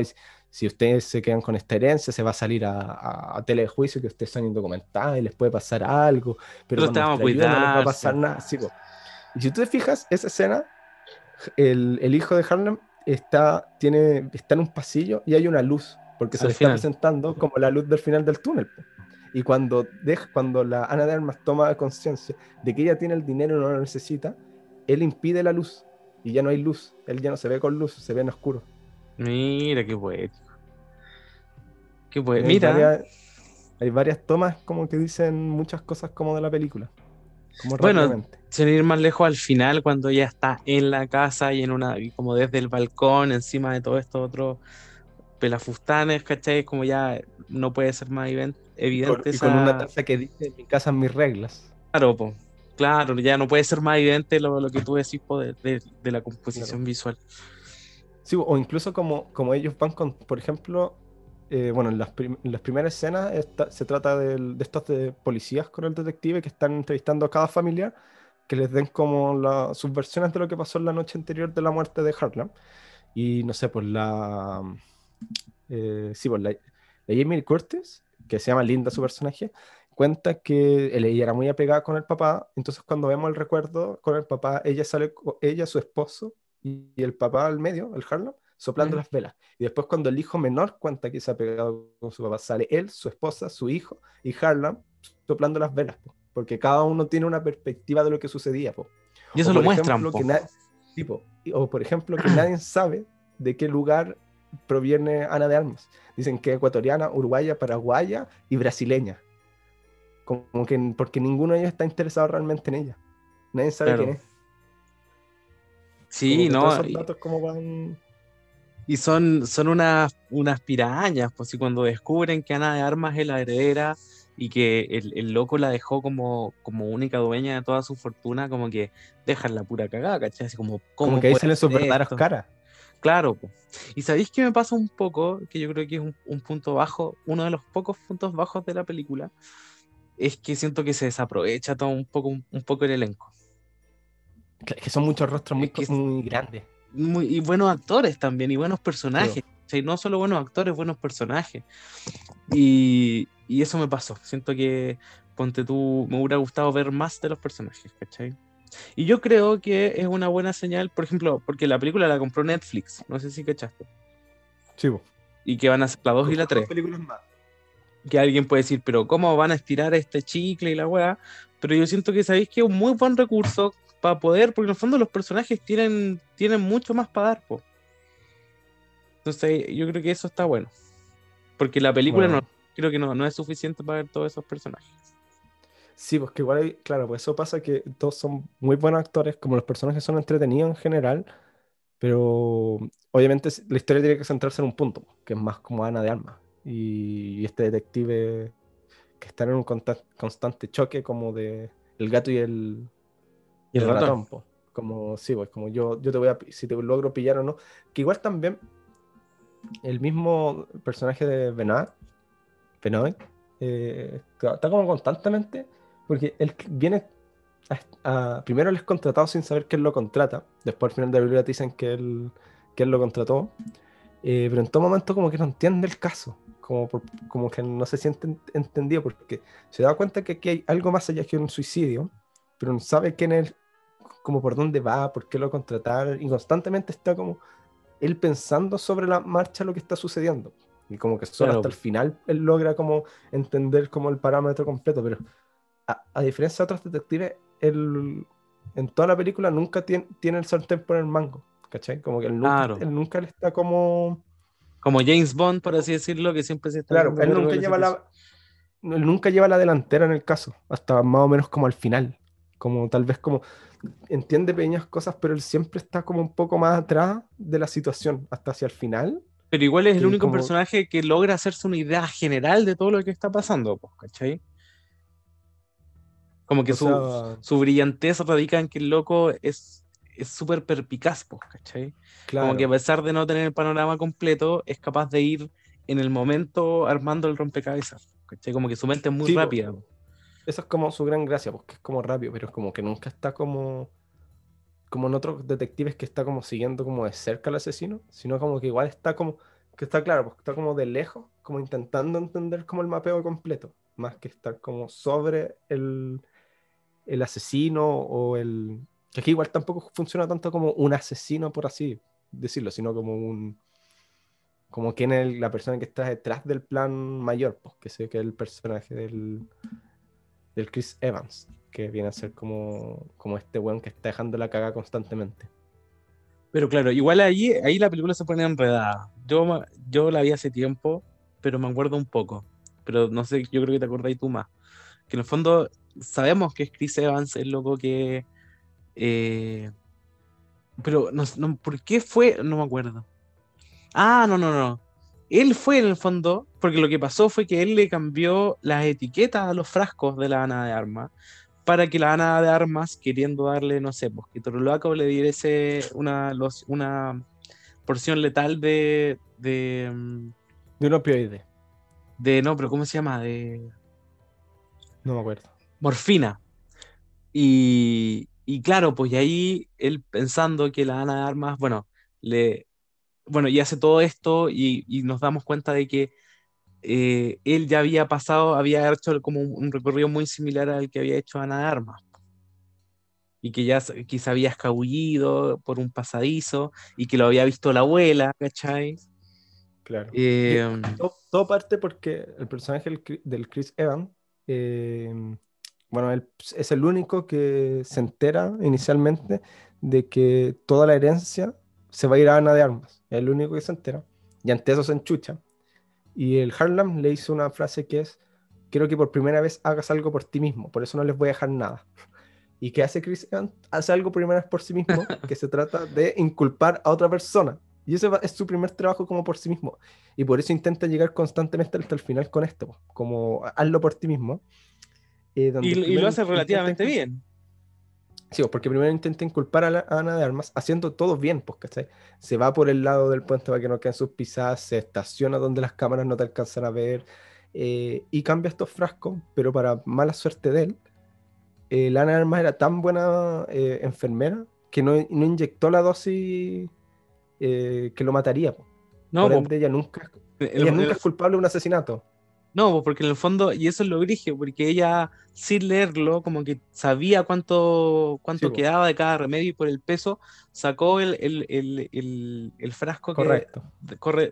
Speaker 1: si- ustedes se quedan con esta herencia, se va a salir a, a, a tele de juicio que ustedes son indocumentados y les puede pasar algo, pero con
Speaker 2: te vamos a
Speaker 1: no les va a pasar nada. Sí, po. Y si tú te fijas, esa escena, el, el hijo de Harlem está, tiene, está en un pasillo y hay una luz, porque se
Speaker 2: Al
Speaker 1: le
Speaker 2: final.
Speaker 1: está presentando como la luz del final del túnel. po. Y cuando, deja, cuando la Ana de Armas toma conciencia de que ella tiene el dinero y no lo necesita, él impide la luz. Y ya no hay luz. Él ya no se ve con luz, se ve en oscuro.
Speaker 2: Mira, qué poético. Qué
Speaker 1: Hay
Speaker 2: poético. Mira,
Speaker 1: varias, hay varias tomas como que dicen muchas cosas como de la película. Como
Speaker 2: Bueno, sin ir más lejos al final, cuando ella está en la casa y en una, y como desde el balcón, encima de todo esto otro pelafustanes, ¿cachai? Como ya no puede ser más evidente
Speaker 1: y con una taza que dice, en mi casa mis reglas.
Speaker 2: Claro, po. Claro, ya no puede ser más evidente lo, lo que tú decís po, de, de- de la composición visual.
Speaker 1: Sí, o incluso como, como ellos van con, por ejemplo, eh, bueno, en las, primeras escenas se trata del- de estos de policías con el detective que están entrevistando a cada familiar, que les den como la- sus versiones de lo que pasó en la noche anterior de la muerte de Harlem. Y no sé, pues la... eh, sí, pues la, la Jamie Curtis, que se llama Linda su personaje, cuenta que ella era muy apegada con el papá, entonces cuando vemos el recuerdo con el papá, ella sale, ella, su esposo y, y el papá al medio, el Harlem, soplando
Speaker 2: Mm.
Speaker 1: las velas. Y después cuando el hijo menor cuenta que se ha pegado con su papá, sale él, su esposa, su hijo y Harlem soplando las velas, po, porque cada uno tiene una perspectiva de lo que sucedía. po.
Speaker 2: Y eso lo muestran,
Speaker 1: ejemplo, que na- sí, po. Y- O por ejemplo, que nadie [clears throat] sabe de qué lugar proviene Ana de Armas. Dicen que es ecuatoriana, uruguaya, paraguaya y brasileña. Como que porque ninguno de ellos está interesado realmente en ella. Nadie sabe
Speaker 2: Claro.
Speaker 1: quién es.
Speaker 2: Sí,
Speaker 1: Como
Speaker 2: no,
Speaker 1: esos datos como van...
Speaker 2: Y son, son unas, unas pirañas, pues y cuando descubren que Ana de Armas es la heredera y que el, el loco la dejó como, como única dueña de toda su fortuna, como que dejan la pura cagada, ¿cachai? Así como, ¿cómo
Speaker 1: Como que salen sus
Speaker 2: esto?
Speaker 1: caras.
Speaker 2: Claro, y sabéis que me pasa un poco, que yo creo que es un, un punto bajo, uno de los pocos puntos bajos de la película, es que siento que se desaprovecha todo un poco, un, un poco el elenco.
Speaker 1: Que que son muchos rostros muy,
Speaker 2: Es que es-
Speaker 1: muy grandes.
Speaker 2: Muy- y buenos actores también, y buenos personajes. ¿cachai? No solo buenos actores, buenos personajes. Y, y eso me pasó. Siento que, ponte tú, me hubiera gustado ver más de los personajes, ¿cachai? Y yo creo que es una buena señal, por ejemplo, porque la película la compró Netflix, no sé si cachaste.
Speaker 1: Sí.
Speaker 2: Y que van a ser la 2 y la
Speaker 1: Dos
Speaker 2: 3.
Speaker 1: películas más.
Speaker 2: Que alguien puede decir, pero ¿cómo van a estirar este chicle y la weá? Pero yo siento que sabéis que es un muy buen recurso para poder, porque en el fondo los personajes tienen, tienen mucho más para dar, po. Entonces yo creo que eso está bueno. Porque la película
Speaker 1: Bueno.
Speaker 2: no, creo que no, no es suficiente para ver todos esos personajes.
Speaker 1: Sí, pues que igual, hay- claro, pues eso pasa que todos son muy buenos actores, como los personajes son entretenidos en general, pero obviamente la historia tiene que centrarse en un punto, que es más como Ana de Armas y, este detective que está en un constante choque como de el gato y el,
Speaker 2: Y el
Speaker 1: el
Speaker 2: ratón.
Speaker 1: ratón, po. Como, sí, pues como yo, yo te voy a, si te logro pillar o no, que igual también el mismo personaje de Benoit, Benoit eh, está como constantemente, porque él viene, a- a- primero él es contratado sin saber que él lo contrata, después al final de la te dicen que él, que él lo contrató, eh, pero en todo momento como que no entiende el caso, como, por- como que no se siente ent- entendido, porque se da cuenta que aquí hay algo más allá que un suicidio, pero no sabe quién es, como por dónde va, por qué lo contrataron, y constantemente está como él pensando sobre la marcha lo que está sucediendo. Y como que solo
Speaker 2: Claro.
Speaker 1: hasta el final él logra como entender como el parámetro completo, pero a, a diferencia de otros detectives, él en toda la película nunca tiene, tiene el sartén por el mango, ¿cachai? Como que él nunca,
Speaker 2: Claro.
Speaker 1: él nunca le está como...
Speaker 2: Como James Bond, por así decirlo, que siempre se está.
Speaker 1: Claro, él nunca lleva la, él nunca lleva la delantera en el caso, hasta más o menos como al final. Como tal vez como entiende pequeñas cosas, pero él siempre está como un poco más atrás de la situación, hasta hacia el final.
Speaker 2: Pero igual es el único personaje que logra hacerse una idea general de todo lo que está pasando, ¿cachai? Como que su, su, brillantez radica en que el loco es súper perpicaz, ¿cachai? Como que a pesar de no tener el panorama completo, es capaz de ir en el momento armando el rompecabezas, ¿cachai? Como que su mente es muy rápida.
Speaker 1: Eso es como su gran gracia, porque es como rápido, pero es como que nunca está como como en otros detectives que está como siguiendo como de cerca al asesino, sino como que igual está como, que está claro, porque está como de lejos, como intentando entender como el mapeo completo, más que estar como sobre el, el asesino o el... Que aquí igual tampoco funciona tanto como un asesino, por así decirlo, sino como un... Como quien es la persona que está detrás del plan mayor, pues, que sé que es el personaje del, del Chris Evans, que viene a ser como, como este weón que está dejando la caga constantemente.
Speaker 2: Pero claro, igual ahí, ahí la película se pone enredada. Yo, yo la vi hace tiempo, pero me acuerdo un poco. Pero no sé, yo creo que te acordáis tú más. Que en el fondo sabemos que es Chris Evans el loco que. Eh, pero no, ¿por qué fue? No me acuerdo. Ah, no, no, no. Él fue en el fondo, porque lo que pasó fue que él le cambió las etiquetas a los frascos de la Ana de Armas para que la Ana de Armas, queriendo darle, no sé, pues que le diese una, una porción letal de. de.
Speaker 1: Mm, de un opioide.
Speaker 2: De, no, pero ¿cómo se llama? De.
Speaker 1: No me acuerdo
Speaker 2: morfina. Y, y claro, pues y ahí él pensando que la Ana de Armas, bueno, le, bueno, y hace todo esto y, nos damos cuenta de que eh, él ya había pasado, había hecho como un, recorrido muy similar al que había hecho Ana de Armas. Y que ya quizá había escabullido por un pasadizo y que lo había visto la abuela, ¿cachai?
Speaker 1: Claro. Eh, todo, parte porque el personaje del, Chris Evans eh, bueno, él es el único que se entera inicialmente de que toda la herencia se va a ir a Ana de Armas. Es el único que se entera. Y ante eso se enchucha. Y el Harlem le hizo una frase que es, quiero que por primera vez hagas algo por ti mismo, por eso no les voy a dejar nada. [laughs] ¿Y qué hace Chris Hace algo por primera vez por sí mismo, que se trata de inculpar a otra persona. Y ese es su primer trabajo como por sí mismo. Y por eso intenta llegar constantemente hasta el final con esto, como hazlo por ti mismo.
Speaker 2: Eh, y, lo hace relativamente bien.
Speaker 1: Sí, pues, porque primero intenta inculpar a, Ana de Armas haciendo todo bien, pues, ¿cachai? Se va por el lado del puente para que no queden sus pisadas, se estaciona donde las cámaras no te alcanzan a ver eh, y cambia estos frascos, pero para mala suerte de él, eh, la Ana de Armas era tan buena enfermera que no, inyectó la dosis que lo mataría. No, por ella nunca, ella nunca es culpable de un asesinato.
Speaker 2: No, pues, porque en el fondo, y eso es lo origen, porque ella sin leerlo, como que sabía cuánto, cuánto quedaba de cada remedio y por el peso sacó el, frasco
Speaker 1: correcto.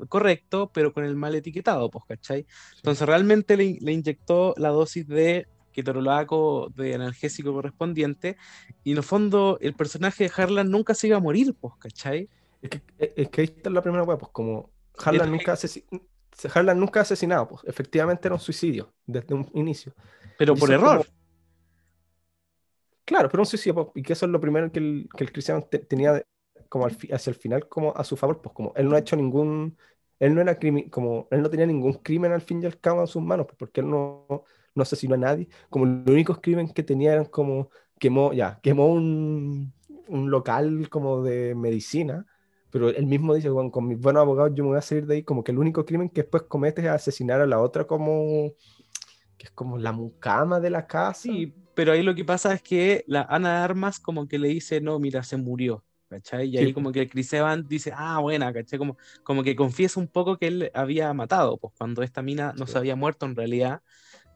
Speaker 2: correcto, pero con el mal etiquetado, pues, ¿cachai? Entonces realmente le, inyectó la dosis de ketorolaco de analgésico correspondiente, y en el fondo el personaje de Harlan nunca se iba a morir, pues, ¿cachai?
Speaker 1: Es que, es que ahí está la primera hueá, pues como Harlan nunca se Harlan nunca ha asesinado, pues efectivamente era un suicidio desde un inicio.
Speaker 2: Pero por error.
Speaker 1: Claro, pero un suicidio, pues, y que eso es lo primero que el, que el cristiano tenía como hacia el final como a su favor, pues como él no ha hecho ningún, él no era como él no tenía ningún crimen al fin y al cabo en sus manos, pues, porque él no, no asesinó a nadie, como los únicos crímenes que tenía eran como quemó, ya, quemó un, un local como de medicina, pero él mismo dice, bueno, con mis buenos abogados yo me voy a salir de ahí, como que el único crimen que después comete es asesinar a la otra como, que es como la mucama de la casa.
Speaker 2: Sí, pero ahí lo que pasa es que la Ana de Armas como que le dice, no, mira, se murió, ¿cachai? Y ahí como que el Chris Evans dice, ah, buena, ¿cachai? Como, como que confiesa un poco que él había matado, pues cuando esta mina no se había muerto en realidad.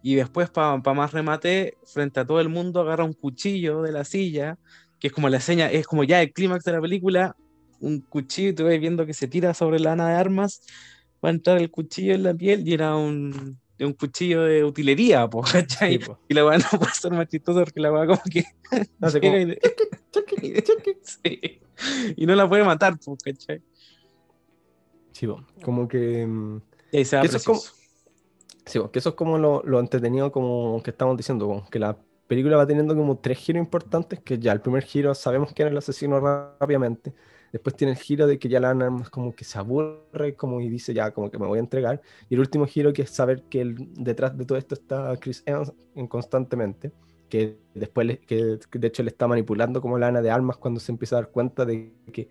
Speaker 2: Y después, para más remate, frente a todo el mundo, agarra un cuchillo de la silla, que es como la seña, es como ya el clímax de la película, un cuchillo y te vas viendo que se tira sobre la ana de armas, va a entrar el cuchillo en la piel y era un, un cuchillo de utilería, po, [laughs] ¿cachai? Y la weá no puede ser más chistosa porque la weá como que. No sé [laughs] y... y no la puede matar, po, ¿cachai?
Speaker 1: Sí, como que.
Speaker 2: Mm, y se
Speaker 1: que eso es como, sí, que eso es como lo, lo, entretenido como que estamos diciendo, que la película va teniendo como tres giros importantes, que ya el primer giro sabemos que era el asesino rápidamente Después tiene el giro de que ya la Armas como que se aburre como y dice ya como que me voy a entregar. Y el último giro que es saber que detrás de todo esto está Chris Evans constantemente, que después que de hecho le está manipulando como la Ana de Armas cuando se empieza a dar cuenta de que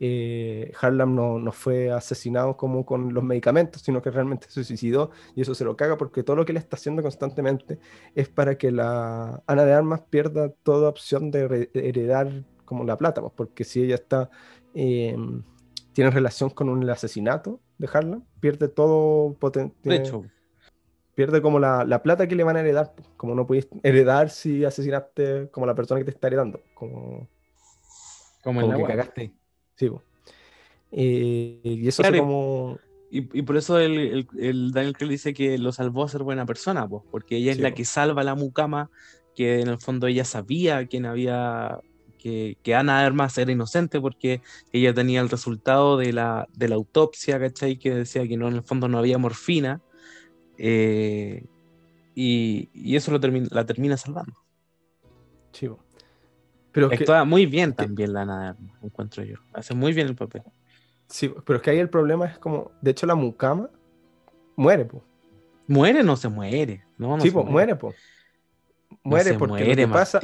Speaker 1: eh, Harlem no, no, fue asesinado como con los medicamentos, sino que realmente se suicidó y eso se lo caga porque todo lo que le está haciendo constantemente es para que la Ana de Armas pierda toda opción de heredar como la plata, pues, porque si ella está em, tiene relación con el asesinato de Harlem, pierde todo
Speaker 2: De hecho.
Speaker 1: Pierde como la, la, plata que le van a heredar, pues, como no pudiste heredar si asesinaste como la persona que te está heredando, como,
Speaker 2: como, como que cagaste.
Speaker 1: Sí, eh, y eso es como...
Speaker 2: Y, por eso el, el, Daniel Craig dice que lo salvó a ser buena persona, pues, porque ella es la que salva a la mucama, que en el fondo ella sabía quién había, que, que Ana Armas era inocente porque ella tenía el resultado de la, de la autopsia, ¿cachai? Que decía que no, en el fondo no había morfina. Eh, y, y, eso lo la termina salvando.
Speaker 1: Chivo.
Speaker 2: Pero Actúa muy bien también la Ana encuentro yo. Hace muy bien el papel.
Speaker 1: Sí, pero es que ahí el problema es como, de hecho la mucama muere, pues.
Speaker 2: ¿Muere no se muere? No,
Speaker 1: sí, pues muere, pues. Muere porque
Speaker 2: muere, lo que pasa...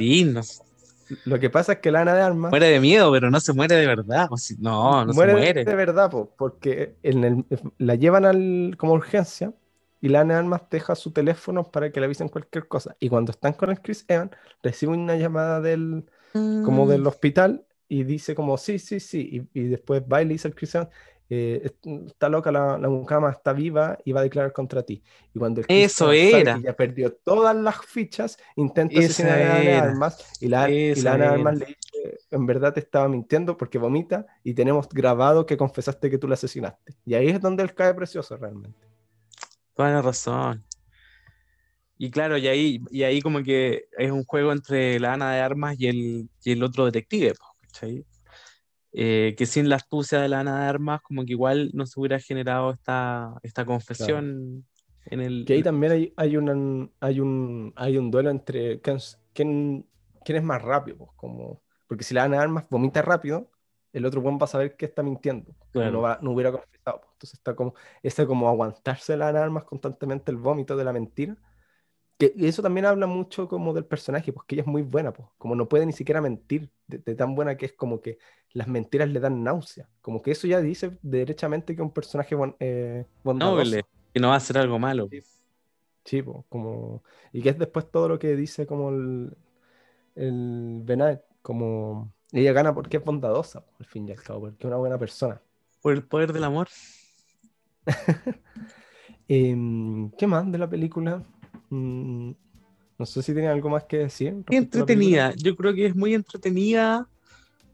Speaker 1: Lo que pasa es que la Ana de Armas...
Speaker 2: Muere de miedo, pero no se muere de verdad. no, no muere se muere.
Speaker 1: de verdad, pues, porque en el, la llevan al, como urgencia y la Ana de Armas deja su teléfono para que le avisen cualquier cosa. Y cuando están con el Chris Evans, reciben una llamada del, como del mm. hospital y dice como, sí, sí, sí, y, después va y le dice al Christian, eh, está loca la, la mucama, está viva y va a declarar contra ti. Y cuando el
Speaker 2: Eso era.
Speaker 1: ya perdió todas las fichas, intenta asesinar a Ana Armas y la, y la Armas le dice, en verdad te estaba mintiendo porque vomita y tenemos grabado que confesaste que tú la asesinaste. Y ahí es donde él cae precioso realmente.
Speaker 2: Toda la razón. Y claro, y ahí, y ahí como que es un juego entre la Ana de Armas y el, y el otro detective, eh, que sin la astucia de la Ana de Armas, como que igual no se hubiera generado esta, esta confesión en el...
Speaker 1: Que ahí también hay, hay, hay, un, hay un duelo entre quién, quién es más rápido, como... Porque si la Ana de Armas vomita rápido, el otro buen va a saber que está mintiendo. No, va, no hubiera confesado. Entonces está como, ese como aguantarse la Ana de Armas constantemente el vómito de la mentira y eso también habla mucho como del personaje, porque ella es muy buena, pues, como no puede ni siquiera mentir, de, tan buena que es como que las mentiras le dan náusea, como que eso ya dice derechamente que un personaje eh, bondadoso.
Speaker 2: No, que no va a hacer algo malo.
Speaker 1: Sí, pues, como, y que es después todo lo que dice como el, el como ella gana porque es bondadosa, al fin y al cabo, porque es una buena persona.
Speaker 2: Por el poder del amor. [laughs]
Speaker 1: Em, ¿Qué más de la película? Mm, no sé si tiene algo más que decir.
Speaker 2: Entretenida, yo creo que es muy entretenida,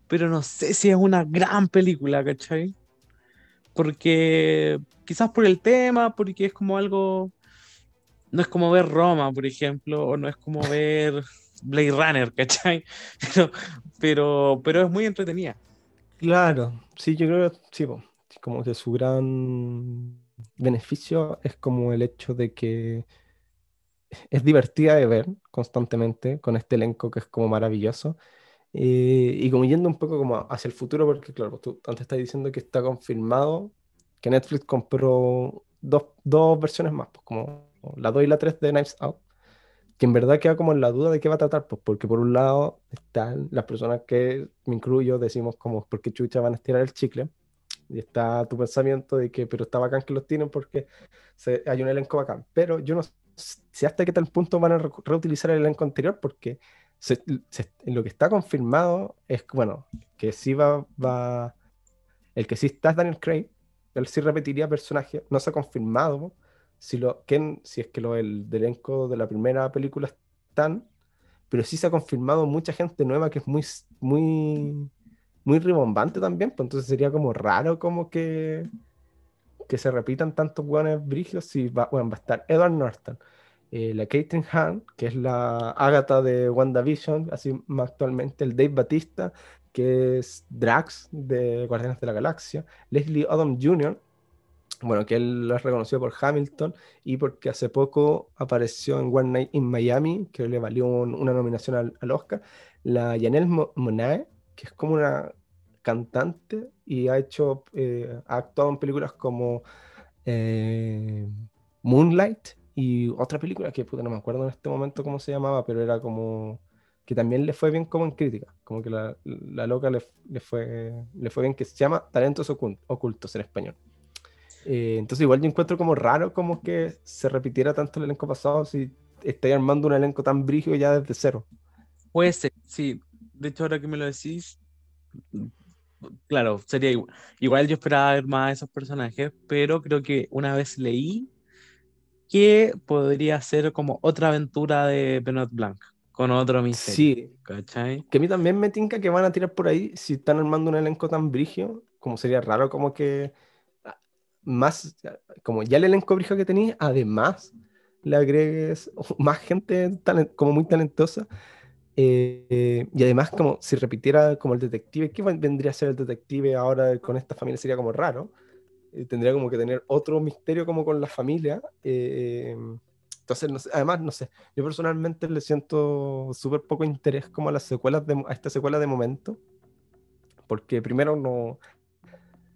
Speaker 2: pero no sé si es una gran película, ¿cachai? Porque quizás por el tema, porque es como algo, no es como ver Roma, por ejemplo, o no es como ver Blade Runner, ¿cachai? [laughs] Pero, pero, es muy entretenida.
Speaker 1: Claro, sí, yo creo sí, como que su gran beneficio es como el hecho de que es divertida de ver constantemente con este elenco que es como maravilloso. Eh, y como yendo un poco como hacia el futuro, porque claro, pues tú antes estás diciendo que está confirmado que Netflix compró dos, dos versiones más, pues como la 2 y la 3 de Knives Out, que en verdad queda como en la duda de qué va a tratar, pues porque por un lado están las personas que me incluyo, decimos como, porque chucha van a estirar el chicle? Y está tu pensamiento de que, pero está bacán que los tienen porque se, hay un elenco bacán. Pero yo no si hasta qué tal punto van a reutilizar el elenco anterior, porque lo que está confirmado es, bueno, que sí va, va, el que sí está es Daniel Craig, él sí repetiría personaje, no se ha confirmado si, lo, si es que lo, el elenco de la primera película están, pero sí se ha confirmado mucha gente nueva que es muy, muy, muy ribombante también, pues entonces sería como raro como que que se repitan tantos buenos brigios, y va, bueno, va a estar Edward Norton, eh, la Caitlin Hahn, que es la Agatha de WandaVision, así más actualmente, el Dave Batista, que es Drax de Guardianes de la Galaxia, Leslie Odom Jr., bueno, que él lo es reconocido por Hamilton y porque hace poco apareció en One Night in Miami, que le valió una nominación al, Oscar, la Janelle Monae, que es como una cantante y ha hecho, eh, ha actuado en películas como eh, Moonlight y otra película que no me acuerdo en este momento cómo se llamaba, pero era como que también le fue bien como en crítica, como que la, la loca le, le, fue, le fue bien, que se llama Talentos Ocultos en español. Eh, entonces igual yo encuentro como raro como que se repitiera tanto el elenco pasado si estáis armando un elenco tan brígido ya desde cero.
Speaker 2: Puede ser, sí. De hecho, ahora que me lo decís, claro, sería igual. Igual yo esperaba ver más de esos personajes, pero creo que una vez leí que podría ser como otra aventura de Benoit Blanc, con otro misterio.
Speaker 1: Sí, ¿cachai? Que a mí también me tinca que van a tirar por ahí si están armando un elenco tan brigio, como sería raro como que más, como ya el elenco brígido que tenéis, además le agregues [laughs] más gente como muy talentosa. Eh, y además, como si repitiera como el detective, ¿qué vendría a ser el detective ahora con esta familia? Sería como raro. Eh, tendría como que tener otro misterio como con la familia. Eh, entonces, además, no sé, yo personalmente le siento súper poco interés como a las secuelas, de, a esta secuela de momento, porque primero no,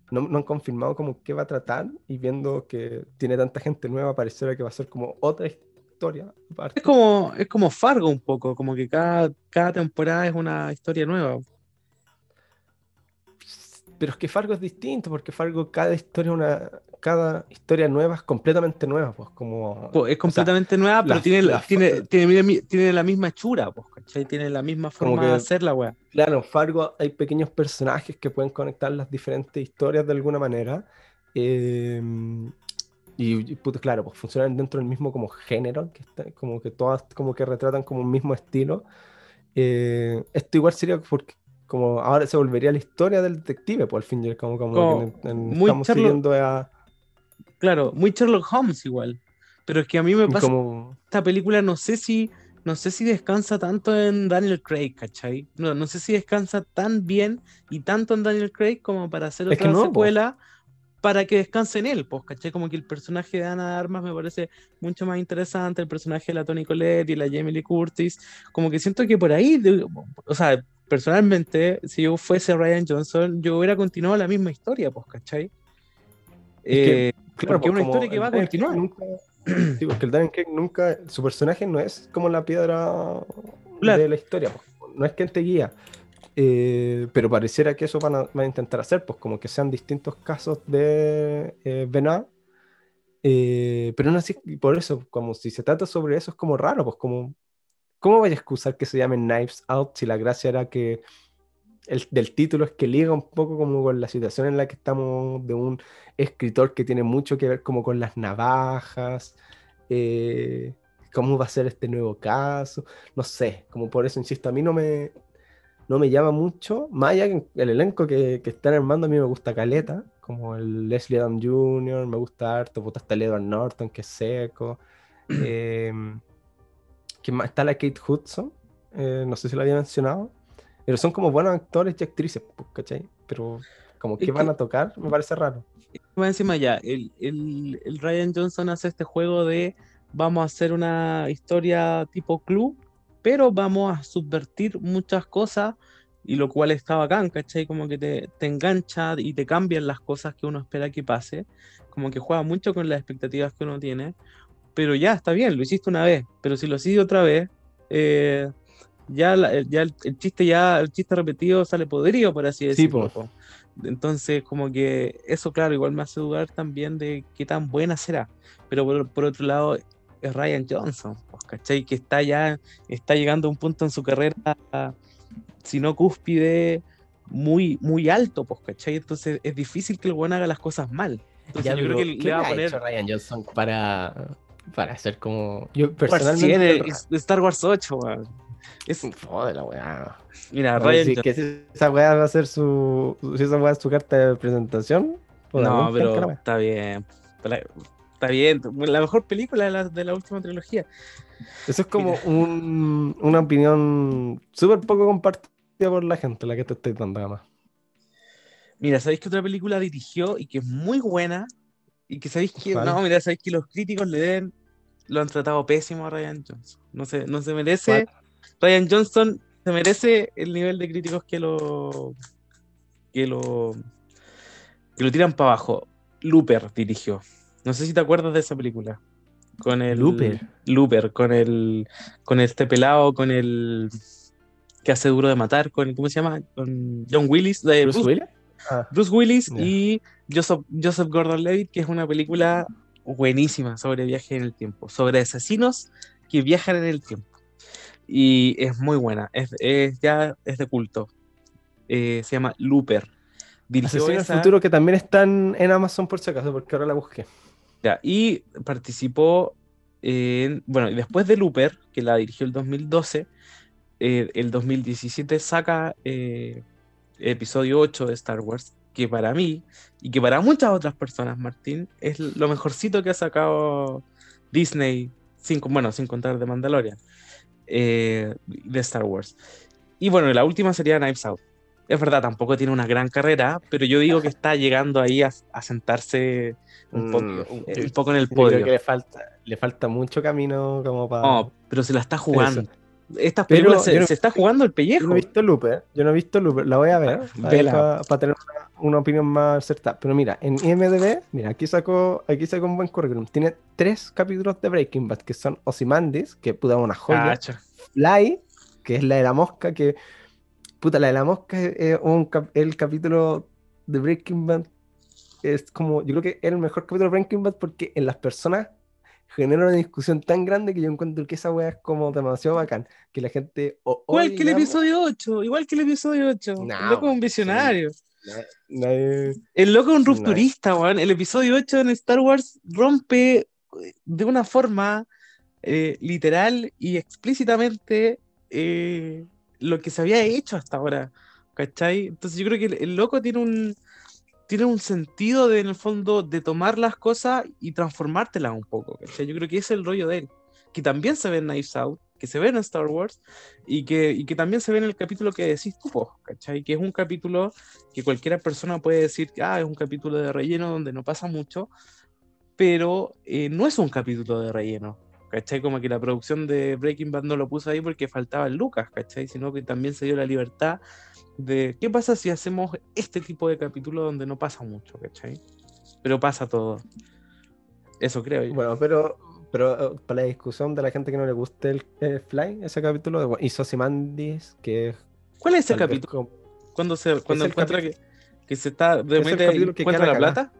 Speaker 1: no, han confirmado como qué va a tratar y viendo que tiene tanta gente nueva, pareciera que va a ser como otra historia.
Speaker 2: Es como, es como Fargo un poco, como que cada, cada temporada es una historia nueva.
Speaker 1: Pero es que Fargo es distinto, porque Fargo cada historia una cada historia nueva es completamente nueva, pues como...
Speaker 2: Pues, es completamente nueva, pero tiene, la, tiene, tiene, tiene, la misma hechura, pues, ¿cachai? Tiene la misma forma de hacer la weá.
Speaker 1: Claro, Fargo hay pequeños personajes que pueden conectar las diferentes historias de alguna manera. Eh, y, claro, pues funcionan dentro del mismo como género, que está, como que todas como que retratan como un mismo estilo. Eh, esto igual sería porque como ahora se volvería la historia del detective, pues al fin y al cabo, como, estamos siguiendo a...
Speaker 2: Claro, muy Sherlock Holmes igual. Pero es que a mí me pasa esta película no sé si no sé si descansa tanto en Daniel Craig, ¿cachai? No, no sé si descansa tan bien y tanto en Daniel Craig como para hacer otra secuela para que descanse en él, pues, ¿cachai? Como que el personaje de Ana de Armas me parece mucho más interesante, el personaje de la Tony Collette y la Jamie Lee Curtis, como que siento que por ahí, o sea, personalmente, si yo fuese Ryan Johnson, yo hubiera continuado la misma historia, pues, ¿cachai?
Speaker 1: Eh, claro, porque es una historia que va a continuar. [clears throat] sí, porque el Daniel Craig nunca, su personaje no es como la piedra de la historia, pues, no es quien te guía. Eh, pero pareciera que eso van a, intentar hacer, pues como que sean distintos casos de eh, eh, pero no así, por eso, como si se trata sobre eso, es como raro, pues como ¿Cómo voy a excusar que se llame Knives Out si la gracia era que el del título es que liga un poco como con la situación en la que estamos de un escritor que tiene mucho que ver como con las navajas, eh, cómo va a ser este nuevo caso, no sé, como por eso insisto, a mí no me, no me llama mucho, más allá que el elenco que, que están armando a mí me gusta Caleta, como el Leslie Adam Jr., me gusta harto, puta hasta el Edward Norton que es seco. Eh, [clears throat] que está la Kate Hudson, eh, no sé si lo había mencionado, pero son como buenos actores y actrices, pues, ¿cachai? Pero como que van a tocar, me parece raro.
Speaker 2: Más encima ya, el, el, el, Ryan Johnson hace este juego de vamos a hacer una historia tipo club, pero vamos a subvertir muchas cosas, y lo cual está bacán, ¿cachai? Como que te, te engancha y te cambian las cosas que uno espera que pase, como que juega mucho con las expectativas que uno tiene, pero ya está bien, lo hiciste una vez, pero si lo hiciste otra vez, eh, ya, ya el, chiste ya el chiste repetido sale podrido, por así decirlo. Entonces, como que eso, claro, igual me hace dudar también de qué tan buena será. Pero por, otro lado, es Ryan Johnson, pues, ¿cachai? Que está ya, está llegando a un punto en su carrera, si no cúspide, muy, muy alto, pues, ¿cachai? Entonces es difícil que el buen haga las cosas mal.
Speaker 1: Entonces, yo creo que le va a poner. Ryan Johnson para, para hacer como. Yo personalmente.
Speaker 2: Star Wars 8, weón.
Speaker 1: Es un de la weá.
Speaker 2: Mira, Ryan.
Speaker 1: Si, que si esa weá va a ser su. Si esa weá es su carta de presentación.
Speaker 2: No, pero está bien. Está bien. La mejor película de la, de la última trilogía.
Speaker 1: Eso es como un, una opinión súper poco compartida por la gente, la que te estoy dando, además.
Speaker 2: Mira, ¿sabéis que otra película dirigió y que es muy buena? Y que sabéis que, no, mira, sabéis que los críticos le den, lo han tratado pésimo a Ryan Johnson. No se, no se merece, Ryan Johnson se merece el nivel de críticos que lo que lo, que lo tiran para abajo. Looper dirigió. No sé si te acuerdas de esa película. Con el.
Speaker 1: Looper.
Speaker 2: Looper, con el. Con este pelado, con el. Que hace duro de matar, con. ¿Cómo se llama? Con John Willis. De
Speaker 1: ¿Bruce Willis? Ah,
Speaker 2: Bruce Willis y Joseph, Joseph Gordon-Levitt, que es una película buenísima sobre viaje en el tiempo, sobre asesinos que viajan en el tiempo. Y es muy buena, es, es- ya es de culto. Eh, se llama Looper. Dirigió
Speaker 1: Asesino del
Speaker 2: esa-
Speaker 1: futuro que también están en Amazon por si acaso, porque ahora la busqué.
Speaker 2: ya, y participó en, bueno, y después de Looper, que la dirigió el 2012, eh, el 2017 saca eh, episodio 8 de Star Wars, que para mí, y que para muchas otras personas, Martín, es lo mejorcito que ha sacado Disney, sin, bueno, sin contar de Mandalorian, eh, de Star Wars. Y bueno, la última sería Knives Out. Es verdad, tampoco tiene una gran carrera, pero yo digo que está llegando ahí a, a sentarse un, po-
Speaker 1: Mm,
Speaker 2: un- poco en el podio.
Speaker 1: creo que le falta, le falta mucho camino como para...
Speaker 2: No, pero se la está jugando. Estas
Speaker 1: Pero
Speaker 2: películas se,
Speaker 1: yo no-
Speaker 2: se está jugando el
Speaker 1: Yo
Speaker 2: pellejo.
Speaker 1: no he visto Looper, yo no he visto Looper, la voy a ver
Speaker 2: Ah,
Speaker 1: para tener una, una opinión más acertada. Pero mira, en IMDb, mira, aquí sacó, aquí sacó un buen currículum. Tiene tres capítulos de Breaking Bad que son Ozymandias, que puta una joya. Fly, que es la de la mosca, que puta, la de la mosca es, es un cap- el capítulo de Breaking Bad. Es como, yo creo que es el mejor capítulo de Breaking Bad porque en las personas genera una discusión tan grande que yo encuentro que esa weá es como demasiado bacán. Que la gente. o
Speaker 2: Igual que el episodio 8, igual que el episodio 8.
Speaker 1: No,
Speaker 2: el loco es un visionario.
Speaker 1: Nadie- nadie-
Speaker 2: El loco es un rupturista, weón. El episodio 8 en Star Wars rompe eh, de una forma eh, literal y explícitamente eh, lo que se había hecho hasta ahora. ¿Cachai? Entonces yo creo que el, el loco tiene un, tiene un sentido de, en el fondo, de tomar las cosas y transformártelas un poco. ¿cachai? Yo creo que ese es el rollo de él. Que también se ve en Knives Out, que se ve en Star Wars y que, y que también se ve en el capítulo que decís tú, ¿cachai? Que es un capítulo que cualquier persona puede decir ah, es un capítulo de relleno donde no pasa mucho, pero eh, no es un capítulo de relleno. ¿Cachai? Como que la producción de Breaking Bad no lo puso ahí porque faltaba el Lucas, ¿cachai? Sino que también se dio la libertad de qué pasa si hacemos este tipo de capítulo donde no pasa mucho, ¿cachai? Pero pasa todo. Eso creo yo.
Speaker 1: Bueno, pero, pero eh, para la discusión de la gente que no le guste el eh, Fly, ese capítulo de hizo Ozymandias, que es
Speaker 2: ¿Cuál es ese capítulo?
Speaker 1: como-
Speaker 2: Cuando se cuando
Speaker 1: el
Speaker 2: encuentra que, que se está de
Speaker 1: el
Speaker 2: repente
Speaker 1: capítulo que
Speaker 2: encuentra
Speaker 1: queda
Speaker 2: la
Speaker 1: la
Speaker 2: plata.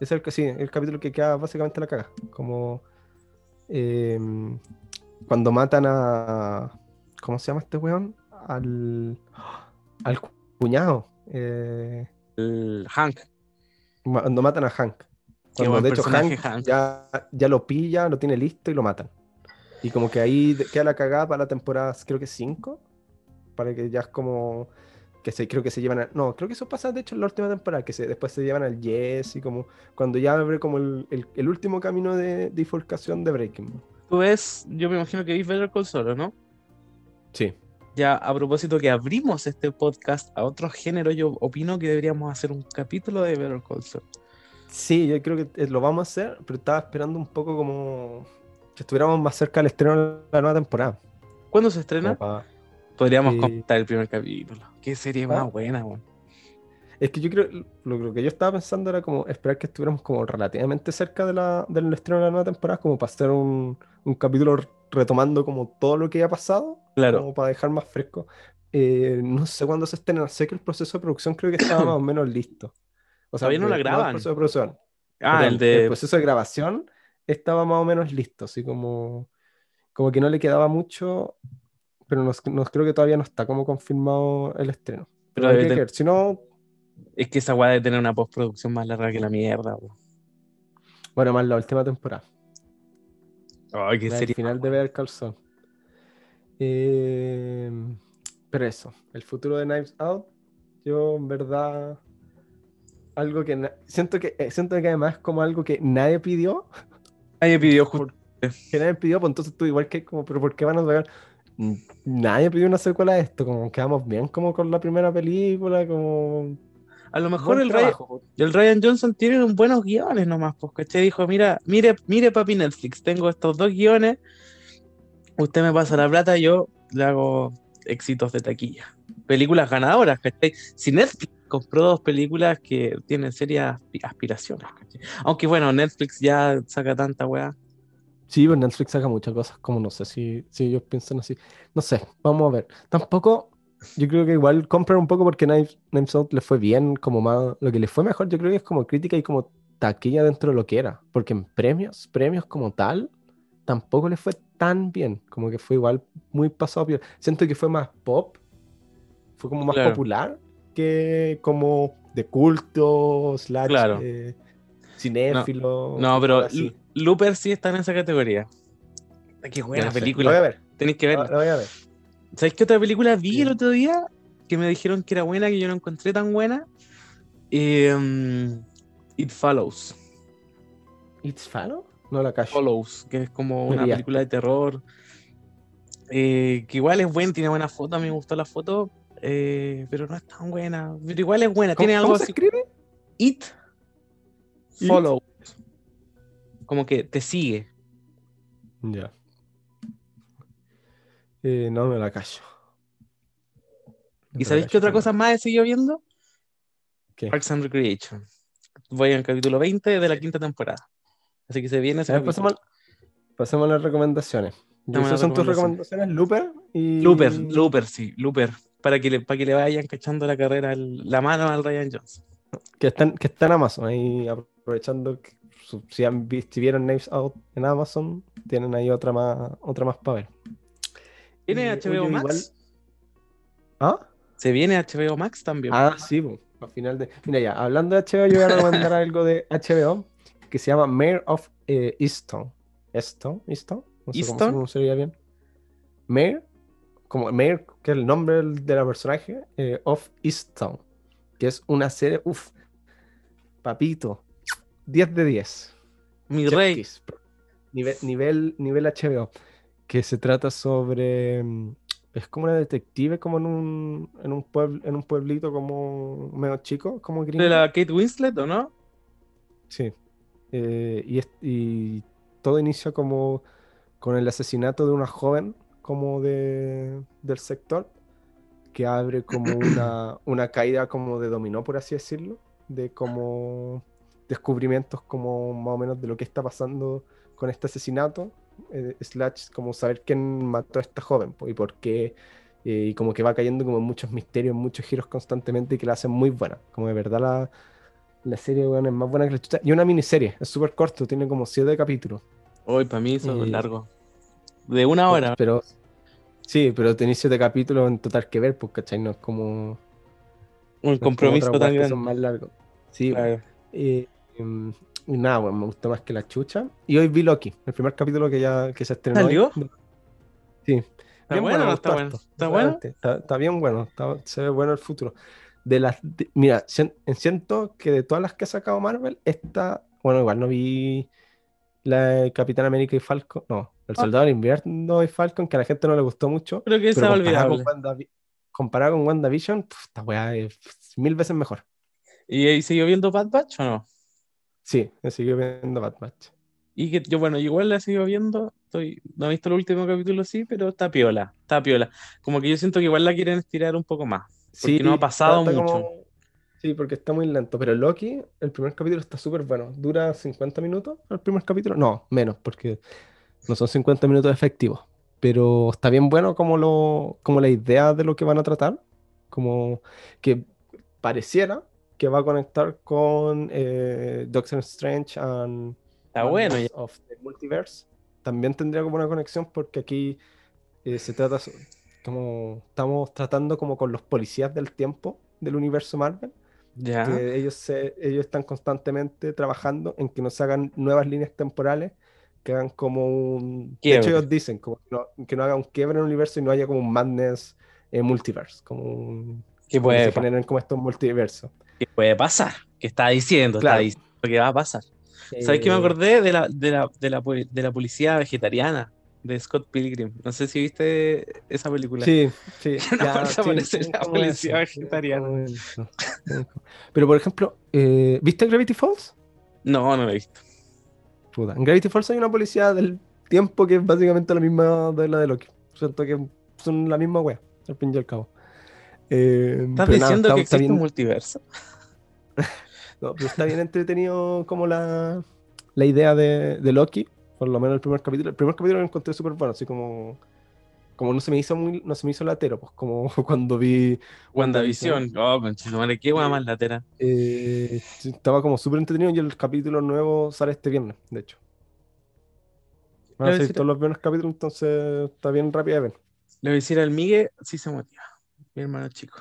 Speaker 1: Es el que sí, el capítulo que queda básicamente la caga. Como em, cuando matan a. ¿Cómo se llama este weón? Al. Al cuñado. eh,
Speaker 2: El Hank.
Speaker 1: cuando matan a Hank. Cuando de hecho Hank,
Speaker 2: Hank.
Speaker 1: Ya, ya lo pilla, lo tiene listo y lo matan. Y como que ahí queda la cagada para la temporada, creo que 5. Para que ya es como. Que se, creo que se llevan a, No, creo que eso pasa de hecho en la última temporada, que se, después se llevan al Jess y como. Cuando ya abre como el, el- el último camino de bifurcación de Breaking.
Speaker 2: Tú ves, yo me imagino que ves Better Call Saul, ¿no?
Speaker 1: Sí.
Speaker 2: Ya a propósito que abrimos este podcast a otro género, yo opino que deberíamos hacer un capítulo de Better Call Saul.
Speaker 1: Sí, yo creo que eh, lo vamos a hacer, pero estaba esperando un poco como. Que estuviéramos más cerca del estreno de la nueva temporada.
Speaker 2: ¿Cuándo se estrena? Podríamos comentar el primer capítulo. Qué serie
Speaker 1: ¿Ah?
Speaker 2: más buena, weón.
Speaker 1: Es que yo creo, lo, lo que yo estaba pensando era como esperar que estuviéramos como relativamente cerca de la, del estreno de la nueva temporada, como para hacer un, un capítulo retomando como todo lo que ha pasado,
Speaker 2: Claro.
Speaker 1: como para dejar más fresco. Eh, no sé cuándo se estrena, sé que el proceso de producción creo que estaba más o [coughs] menos listo. O sea,
Speaker 2: Todavía no la
Speaker 1: el
Speaker 2: graban.
Speaker 1: proceso de producción,
Speaker 2: Ah, el de.
Speaker 1: proceso de grabación estaba más o menos listo, así como, como que no le quedaba mucho, pero nos, nos- creo que todavía no está como confirmado el estreno.
Speaker 2: Pero
Speaker 1: Pero hay que ver, si no,
Speaker 2: Es que esa weá debe tener una postproducción más larga que la mierda,
Speaker 1: bueno, más la última temporada.
Speaker 2: Ay, qué
Speaker 1: del
Speaker 2: serie.
Speaker 1: final de ver calzón. Eh, pero eso, el futuro de Knives Out, yo en verdad algo que siento que eh, siento que además es como algo que nadie pidió,
Speaker 2: Nadie pidió justo.
Speaker 1: que nadie pidió, pues entonces tú igual que como, pero ¿por qué van a sacar? Nadie pidió una secuela de esto, como quedamos bien como con la primera película, como
Speaker 2: A lo mejor el Ryan,
Speaker 1: trabajo.
Speaker 2: el Ryan Johnson tiene buenos guiones nomás, pues, ¿cachai? Dijo, mira, mire, mire papi Netflix, tengo estos dos guiones, usted me pasa la plata, yo le hago éxitos de taquilla. Películas ganadoras, ¿cachai? Si Netflix compró dos películas que tienen serias aspiraciones. Aunque bueno, Netflix ya saca tanta weá.
Speaker 1: Sí, pero Netflix saca muchas cosas, como no sé si, si ellos piensan así. No sé, vamos a ver. Tampoco, yo creo que igual compran un poco porque Knives Out le fue bien, como más. Lo que le fue mejor, yo creo que es como crítica y como taquilla dentro de lo que era. Porque en premios, premios como tal, tampoco le fue tan bien. Como que fue igual muy pasado. Siento que fue más pop, fue como más popular que como de culto, slash,
Speaker 2: claro.
Speaker 1: Eh, cinéfilo.
Speaker 2: No, pero Looper sí está en esa categoría. Qué buena película.
Speaker 1: Lo voy a ver.
Speaker 2: Tenéis que verla.
Speaker 1: Lo voy a ver.
Speaker 2: ¿Sabéis qué otra película vi el otro día? Que me dijeron que era buena, que yo no encontré tan buena. Em, It Follows.
Speaker 1: ¿It Follows? No la cacho.
Speaker 2: Follows, que es como una película de terror. Eh, que igual es buena, tiene buena foto, a mí me gustó la foto, eh, pero no es tan buena. Pero igual es buena, tiene algo
Speaker 1: ¿cómo se escribe?
Speaker 2: It Follows. Como que te sigue.
Speaker 1: Ya. Eh, no me la callo.
Speaker 2: ¿Y sabéis qué otra cosa más he seguido viendo?
Speaker 1: ¿Qué?
Speaker 2: Parks and Recreation. Voy al capítulo 20 de la quinta temporada. Así que se viene ese
Speaker 1: pasemos, pasemos, a las recomendaciones. Esas son tus recomendaciones, Looper y...
Speaker 2: Looper, Looper, sí, Looper. Para que le, para que le vayan cachando la carrera, la mano al Ryan Johnson.
Speaker 1: Que están, que está en Amazon, ahí aprovechando que si, han, si vieron Names Out en Amazon, tienen ahí otra más, otra más para ver.
Speaker 2: ¿Tiene HBO Max?
Speaker 1: ¿Ah?
Speaker 2: ¿Se viene HBO Max también?
Speaker 1: Ah, sí, pues, al final de... Mira ya, hablando de HBO, yo voy a recomendar [laughs] algo de HBO que se llama Mayor of eh, Easton. ¿Easton? ¿Easton? No sé cómo se sería bien. Mayor, como Mayor, que es el nombre de la personaje, eh, of Easton, que es una serie, uff, papito, 10 de 10.
Speaker 2: Mi rey.
Speaker 1: Nivel, nivel, nivel HBO. Que se trata sobre. Mm, es como una detective, como en un, en un, pueblo, en un pueblito como medio chico, como
Speaker 2: ¿De la Kate Winslet o no?
Speaker 1: Sí. Eh, y, y, todo inicia como con el asesinato de una joven como de, del sector que abre como una, [clears throat] una caída como de dominó, por así decirlo, de como descubrimientos como más o menos de lo que está pasando con este asesinato, eh, slash como saber quién mató a esta joven y por qué, eh, y como que va cayendo como muchos misterios, muchos giros constantemente y que la hacen muy buena, como de verdad la, la serie bueno, es más buena que la chucha, y una miniserie, es súper corto, tiene como siete capítulos.
Speaker 2: Hoy para mí eso es largo, de una hora.
Speaker 1: Pero, sí, pero tenéis siete capítulos en total que ver, pues, ¿cachai? No es como...
Speaker 2: Un compromiso también.
Speaker 1: Son más largos. Sí, eh, y nada, bueno, me gustó más que la chucha. Y hoy vi Loki, el primer capítulo que ya que se estrenó.
Speaker 2: ¿Salió?
Speaker 1: Sí.
Speaker 2: ¿Está bueno, está bueno? ¿Está bueno?
Speaker 1: Está, bien bueno, se ve bueno el futuro. De las, mira, siento que de todas las que ha sacado Marvel, esta, bueno, igual no vi la Capitán América y Falcon, no, el ah. Soldado del Invierno y Falcon, que a la gente no le gustó mucho.
Speaker 2: Creo que es olvidable.
Speaker 1: comparado con WandaVision, esta weá es mil veces mejor.
Speaker 2: ¿Y, ¿Y siguió viendo Bad Batch o no?
Speaker 1: Sí, me sigo viendo Bad Batch.
Speaker 2: Y que yo, bueno, igual la sigo viendo. Estoy, no he visto el último capítulo, sí, pero está piola, está piola. Como que yo siento que igual la quieren estirar un poco más. Sí, no ha pasado mucho.
Speaker 1: Sí, porque está muy lento. Pero Loki, el primer capítulo está súper bueno. ¿Dura 50 minutos el primer capítulo? No, menos, porque no son 50 minutos efectivos. Pero está bien bueno como, lo, como la idea de lo que van a tratar. Como que pareciera que va a conectar con eh, Doctor Strange and
Speaker 2: Está bueno.
Speaker 1: of the Multiverse. También tendría como una conexión porque aquí eh, se trata como estamos tratando como con los policías del tiempo del universo Marvel.
Speaker 2: Ya.
Speaker 1: Que ellos, se, ellos están constantemente trabajando en que nos hagan nuevas líneas temporales que hagan como un... De hecho ellos dicen como que no, que no haga un quiebre en el universo y no haya como un madness eh, multiverse, como un...
Speaker 2: Que puede
Speaker 1: se generen como estos multiversos
Speaker 2: que puede pasar, que está diciendo, está diciendo que va a pasar. ¿Sabes qué me acordé de la, de, la, de, la, de la policía vegetariana? De Scott Pilgrim. No sé si viste esa película.
Speaker 1: Sí, sí. [laughs]
Speaker 2: ya, sí, la policía vegetariana.
Speaker 1: Pero por ejemplo, eh, ¿viste Gravity Falls?
Speaker 2: No, no la he visto.
Speaker 1: Puta. En Gravity Falls hay una policía del tiempo que es básicamente la misma de la de Loki. Siento que son la misma wea, al fin y al cabo. Eh,
Speaker 2: ¿Estás
Speaker 1: nada,
Speaker 2: diciendo que existe
Speaker 1: bien-
Speaker 2: un multiverso? [laughs]
Speaker 1: No, pero está bien entretenido como la, la idea de, de Loki, por lo menos el primer capítulo. El primer capítulo lo encontré súper bueno, así como, como no se me hizo muy, no se me hizo latero, pues como [laughs] cuando vi
Speaker 2: WandaVision. Oh, conchetumare, qué guay más latera.
Speaker 1: eh, estaba como súper entretenido y el capítulo nuevo sale este viernes, de hecho. Van a salir todos los viernes capítulos, entonces está bien rápido de ver.
Speaker 2: Le voy a decir al Migue si se motiva. Mi hermano chico.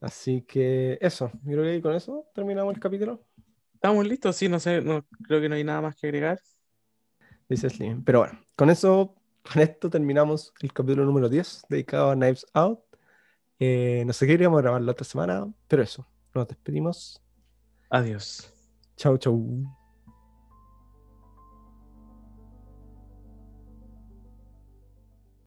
Speaker 1: Así que eso, creo que con eso terminamos el capítulo.
Speaker 2: ¿Estamos listos? Sí, no sé, no, creo que no hay nada más que agregar.
Speaker 1: Dice Slim. Pero bueno, con eso, [laughs] con esto terminamos el capítulo número 10 dedicado a Knives Out. Eh, no sé qué iríamos a grabar la otra semana, pero eso, nos despedimos.
Speaker 2: Adiós.
Speaker 1: Chau, chau.